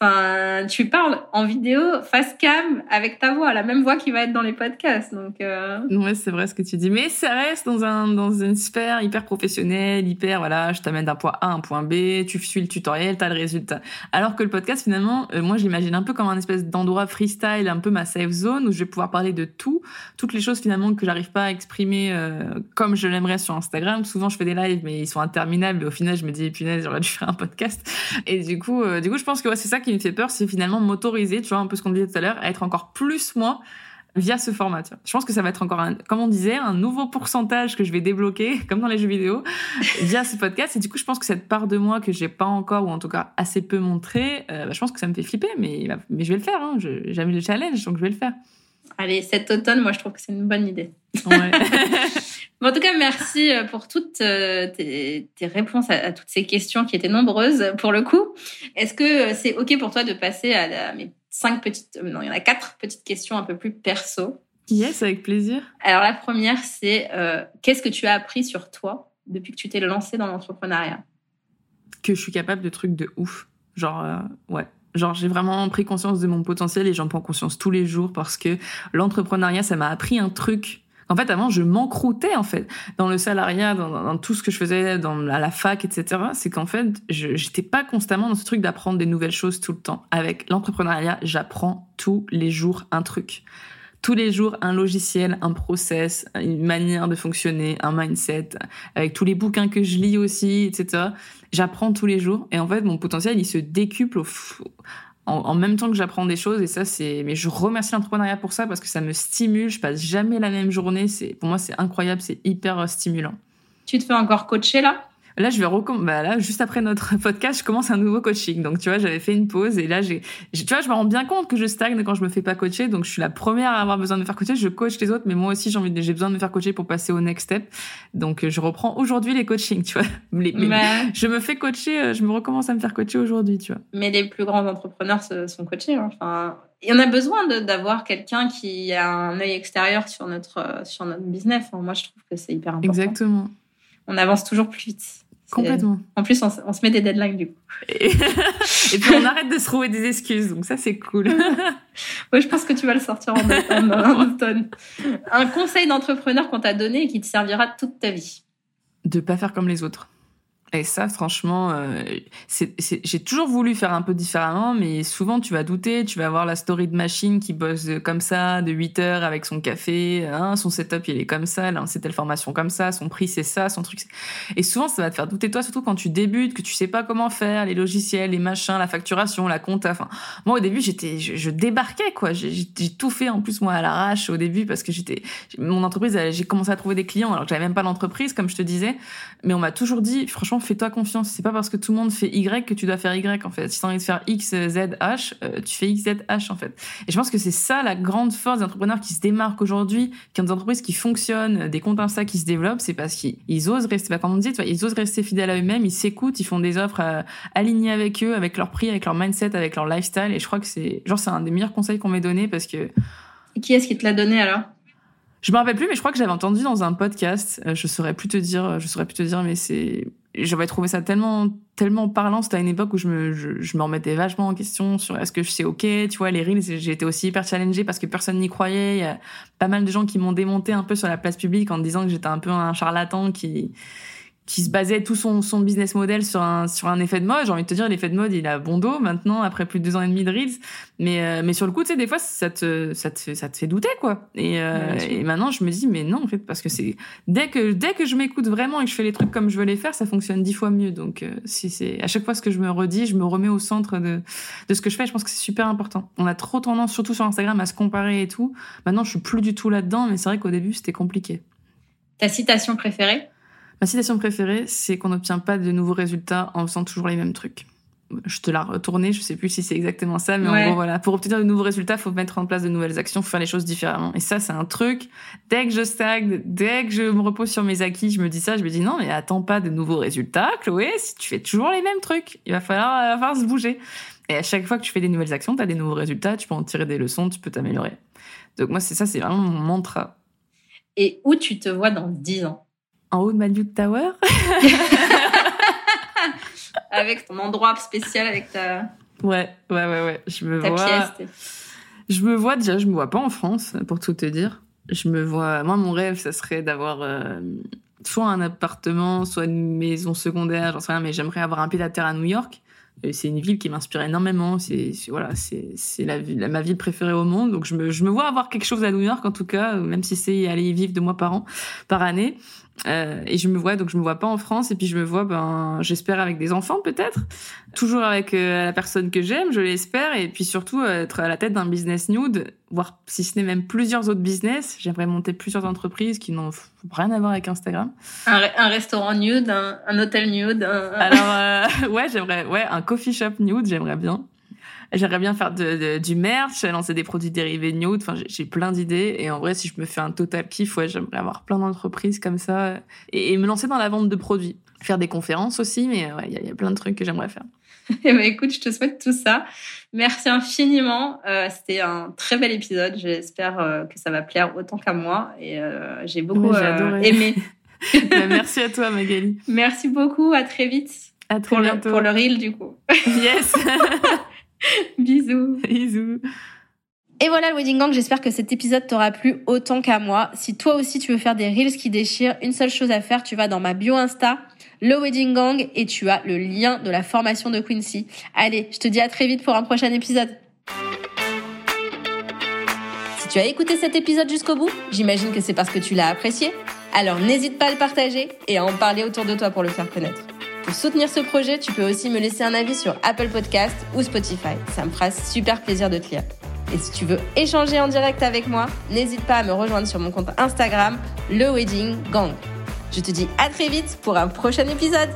A: Enfin, tu parles en vidéo face cam avec ta voix, la même voix qui va être dans les podcasts. Donc, euh...
B: ouais, c'est vrai ce que tu dis, mais ça reste dans un dans une sphère hyper professionnelle, hyper voilà, je t'amène d'un point A à un point B, tu suis le tutoriel, t'as le résultat. Alors que le podcast, finalement, euh, moi, j'imagine un peu comme un espèce d'endroit freestyle, un peu ma safe zone où je vais pouvoir parler de tout, toutes les choses finalement que j'arrive pas à exprimer euh, comme je l'aimerais sur Instagram. Souvent, je fais des lives, mais ils sont interminables. Et au final, je me dis, punaise, j'aurais dû faire un podcast. Et du coup, euh, du coup, je pense que ouais, c'est ça qui me fait peur, c'est finalement m'autoriser, tu vois, un peu ce qu'on disait tout à l'heure, à être encore plus moi via ce format. Tu vois. Je pense que ça va être encore, un, comme on disait, un nouveau pourcentage que je vais débloquer, comme dans les jeux vidéo, via ce podcast. Et du coup, je pense que cette part de moi que j'ai pas encore, ou en tout cas assez peu montrée, euh, bah, je pense que ça me fait flipper, mais, mais je vais le faire. Hein. J'aime le challenge, donc je vais le faire.
A: Allez, cet automne, moi, je trouve que c'est une bonne idée. Ouais. en tout cas, merci euh, pour toutes euh, tes, tes réponses à, à, toutes ces questions qui étaient nombreuses pour le coup. Est-ce que euh, c'est OK pour toi de passer à, la, mes cinq petites... Non, il y en a quatre petites questions un peu plus perso?
B: Yes, avec plaisir.
A: Alors, la première, c'est euh, qu'est-ce que tu as appris sur toi depuis que tu t'es lancé dans l'entrepreneuriat?
B: Que je suis capable de trucs de ouf. Genre, euh, ouais, Genre, j'ai vraiment pris conscience de mon potentiel et j'en prends conscience tous les jours parce que l'entrepreneuriat, ça m'a appris un truc. En fait, avant, je m'encroutais, en fait, dans le salariat, dans, tout ce que je faisais, dans, à la fac, etc. C'est qu'en fait, j'étais pas constamment dans ce truc d'apprendre des nouvelles choses tout le temps. Avec l'entrepreneuriat, j'apprends tous les jours un truc. Tous les jours, un logiciel, un process, une manière de fonctionner, un mindset, avec tous les bouquins que je lis aussi, etc j'apprends tous les jours et en fait mon potentiel il se décuple au en, en, même temps que j'apprends des choses. Et ça c'est mais je remercie l'entrepreneuriat pour ça parce que ça me stimule. Je passe jamais la même journée. C'est pour moi c'est incroyable. C'est hyper stimulant.
A: Tu te fais encore coacher là?
B: Là, je vais recom... bah là, juste après notre podcast, je commence un nouveau coaching. Donc, tu vois, j'avais fait une pause et là, j'ai, tu vois, je me rends bien compte que je stagne quand je me fais pas coacher. Donc, je suis la première à avoir besoin de me faire coacher. Je coach les autres, mais moi aussi, j'ai envie de... j'ai besoin de me faire coacher pour passer au next step. Donc, je reprends aujourd'hui les coachings, tu vois. Les... Mais... Je me fais coacher, je me recommence à me faire coacher aujourd'hui, tu vois.
A: Mais les plus grands entrepreneurs sont coachés. Hein. Enfin, il y en a besoin d'avoir quelqu'un qui a un œil extérieur sur notre, sur notre business. Enfin, moi, je trouve que c'est hyper important.
B: Exactement.
A: On avance toujours plus vite.
B: Complètement.
A: En plus, on, on, se met des deadlines du coup.
B: Et, et puis on arrête de se trouver des excuses, donc ça c'est cool.
A: ouais, je pense que tu vas le sortir en automne. Un conseil d'entrepreneur qu'on t'a donné et qui te servira toute ta vie.
B: De pas faire comme les autres. Et ça, franchement, euh, j'ai toujours voulu faire un peu différemment, mais souvent tu vas douter, tu vas voir la story de machine qui bosse comme ça, de 8 heures avec son café, hein, son setup il est comme ça, c'est telle formation comme ça, son prix c'est ça, son truc. Et souvent ça va te faire douter toi, surtout quand tu débutes, que tu sais pas comment faire, les logiciels, les machins, la facturation, la compta. Moi au début j'étais, je, je, débarquais quoi, j'ai tout fait en plus moi à l'arrache au début parce que j'étais, mon entreprise, j'ai commencé à trouver des clients alors que j'avais même pas l'entreprise comme je te disais, mais on m'a toujours dit franchement fais-toi confiance. C'est pas parce que tout le monde fait Y que tu dois faire Y en fait. Si t'as envie de faire X, Z, H, euh, tu fais X, Z, H en fait. Et je pense que c'est ça la grande force des entrepreneurs qui se démarquent aujourd'hui, qui ont des entreprises qui fonctionnent, des comptes Insta qui se développent, c'est parce qu'ils osent rester, bah, comme on dit, tu vois, ils osent rester fidèles à eux-mêmes, ils s'écoutent, ils font des offres euh, alignées avec eux, avec leur prix, avec leur mindset, avec leur lifestyle. Et je crois que c'est, genre, c'est un des meilleurs conseils qu'on m'ait donné parce que.
A: Et qui est-ce qui te l'a donné alors?
B: Je me rappelle plus, mais je crois que j'avais entendu dans un podcast. Euh, je saurais plus te dire, je saurais plus te dire, mais c'est j'avais trouvé ça tellement tellement parlant. C'était à une époque où je me je, je, me remettais vachement en question sur est-ce que je sais ok tu vois les reels j'ai été aussi hyper challengée parce que personne n'y croyait. Il y a pas mal de gens qui m'ont démonté un peu sur la place publique en disant que j'étais un peu un charlatan qui qui se basait tout son, son business model sur un, sur un effet de mode. J'ai envie de te dire, l'effet de mode, il a bon dos maintenant, après plus de deux ans et demi de Reels. Mais, euh, mais sur le coup, tu sais, des fois, ça te, ça te, ça te fait douter, quoi. Et, euh, et maintenant, je me dis, mais non, en fait, parce que c'est, dès que, dès que je m'écoute vraiment et que je fais les trucs comme je veux les faire, ça fonctionne dix fois mieux. Donc, euh, si c'est, à chaque fois ce que je me redis, je me remets au centre de, de ce que je fais. Je pense que c'est super important. On a trop tendance, surtout sur Instagram, à se comparer et tout. Maintenant, je suis plus du tout là-dedans, mais c'est vrai qu'au début, c'était compliqué.
A: Ta citation préférée?
B: Ma citation préférée, c'est qu'on n'obtient pas de nouveaux résultats en faisant toujours les mêmes trucs. Je te la retournée, je sais plus si c'est exactement ça, mais ouais. en gros, voilà. Pour obtenir de nouveaux résultats, faut mettre en place de nouvelles actions, faut faire les choses différemment. Et ça, c'est un truc. Dès que je stagne, dès que je me repose sur mes acquis, je me dis ça, je me dis non, mais attends pas de nouveaux résultats, Chloé, si tu fais toujours les mêmes trucs, il va falloir, il va falloir se bouger. Et à chaque fois que tu fais des nouvelles actions, tu as des nouveaux résultats, tu peux en tirer des leçons, tu peux t'améliorer. Donc moi, c'est ça, c'est vraiment mon mantra.
A: Et où tu te vois dans 10 ans?
B: En haut de Malute Tower.
A: avec ton endroit spécial, avec ta...
B: Ouais, ouais, ouais, ouais. Je me vois. je me vois déjà, je me vois pas en France, pour tout te dire. Je me vois. Moi, mon rêve, ça serait d'avoir euh, soit un appartement, soit une maison secondaire, j'en sais rien, mais j'aimerais avoir un pied à terre à New York. C'est une ville qui m'inspire énormément. C'est voilà, c'est la, la, ma ville préférée au monde. Donc je me, je me vois avoir quelque chose à New York en tout cas, même si c'est aller y vivre deux mois par an, par année. Euh, et je me vois donc je me vois pas en France et puis je me vois ben j'espère avec des enfants peut-être. Toujours avec euh, la personne que j'aime je l'espère et puis surtout euh, être à la tête d'un business nude voire si ce n'est même plusieurs autres business. J'aimerais monter plusieurs entreprises qui n'ont rien à voir avec Instagram.
A: Un, un restaurant nude un, un hôtel nude
B: alors ouais j'aimerais ouais un coffee shop nude j'aimerais bien J'aimerais bien faire de, du merch, lancer des produits dérivés nude. Enfin, j'ai plein d'idées. Et en vrai, si je me fais un total kiff, ouais, j'aimerais avoir plein d'entreprises comme ça et, me lancer dans la vente de produits. Faire des conférences aussi, mais ouais, il y, a plein de trucs que j'aimerais faire.
A: Eh ben, écoute, je te souhaite tout ça. Merci infiniment. Euh, C'était un très bel épisode. J'espère euh, que ça va plaire autant qu'à moi. Et euh, j'ai beaucoup aimé.
B: Ben, merci à toi, Magali.
A: Merci beaucoup. À très vite.
B: À très
A: pour
B: bientôt.
A: Le, pour le reel, du coup.
B: Yes.
A: Bisous.
B: Bisous.
A: Et voilà le Wedding Gang, j'espère que cet épisode t'aura plu autant qu'à moi. Si toi aussi tu veux faire des reels qui déchirent, une seule chose à faire, tu vas dans ma bio Insta, le Wedding Gang, et tu as le lien de la formation de Quincy. Allez, je te dis à très vite pour un prochain épisode. Si tu as écouté cet épisode jusqu'au bout, j'imagine que c'est parce que tu l'as apprécié. Alors n'hésite pas à le partager et à en parler autour de toi pour le faire connaître. Pour soutenir ce projet, tu peux aussi me laisser un avis sur Apple Podcast ou Spotify. Ça me fera super plaisir de te lire. Et si tu veux échanger en direct avec moi, n'hésite pas à me rejoindre sur mon compte Instagram, le Wedding Gang. Je te dis à très vite pour un prochain épisode.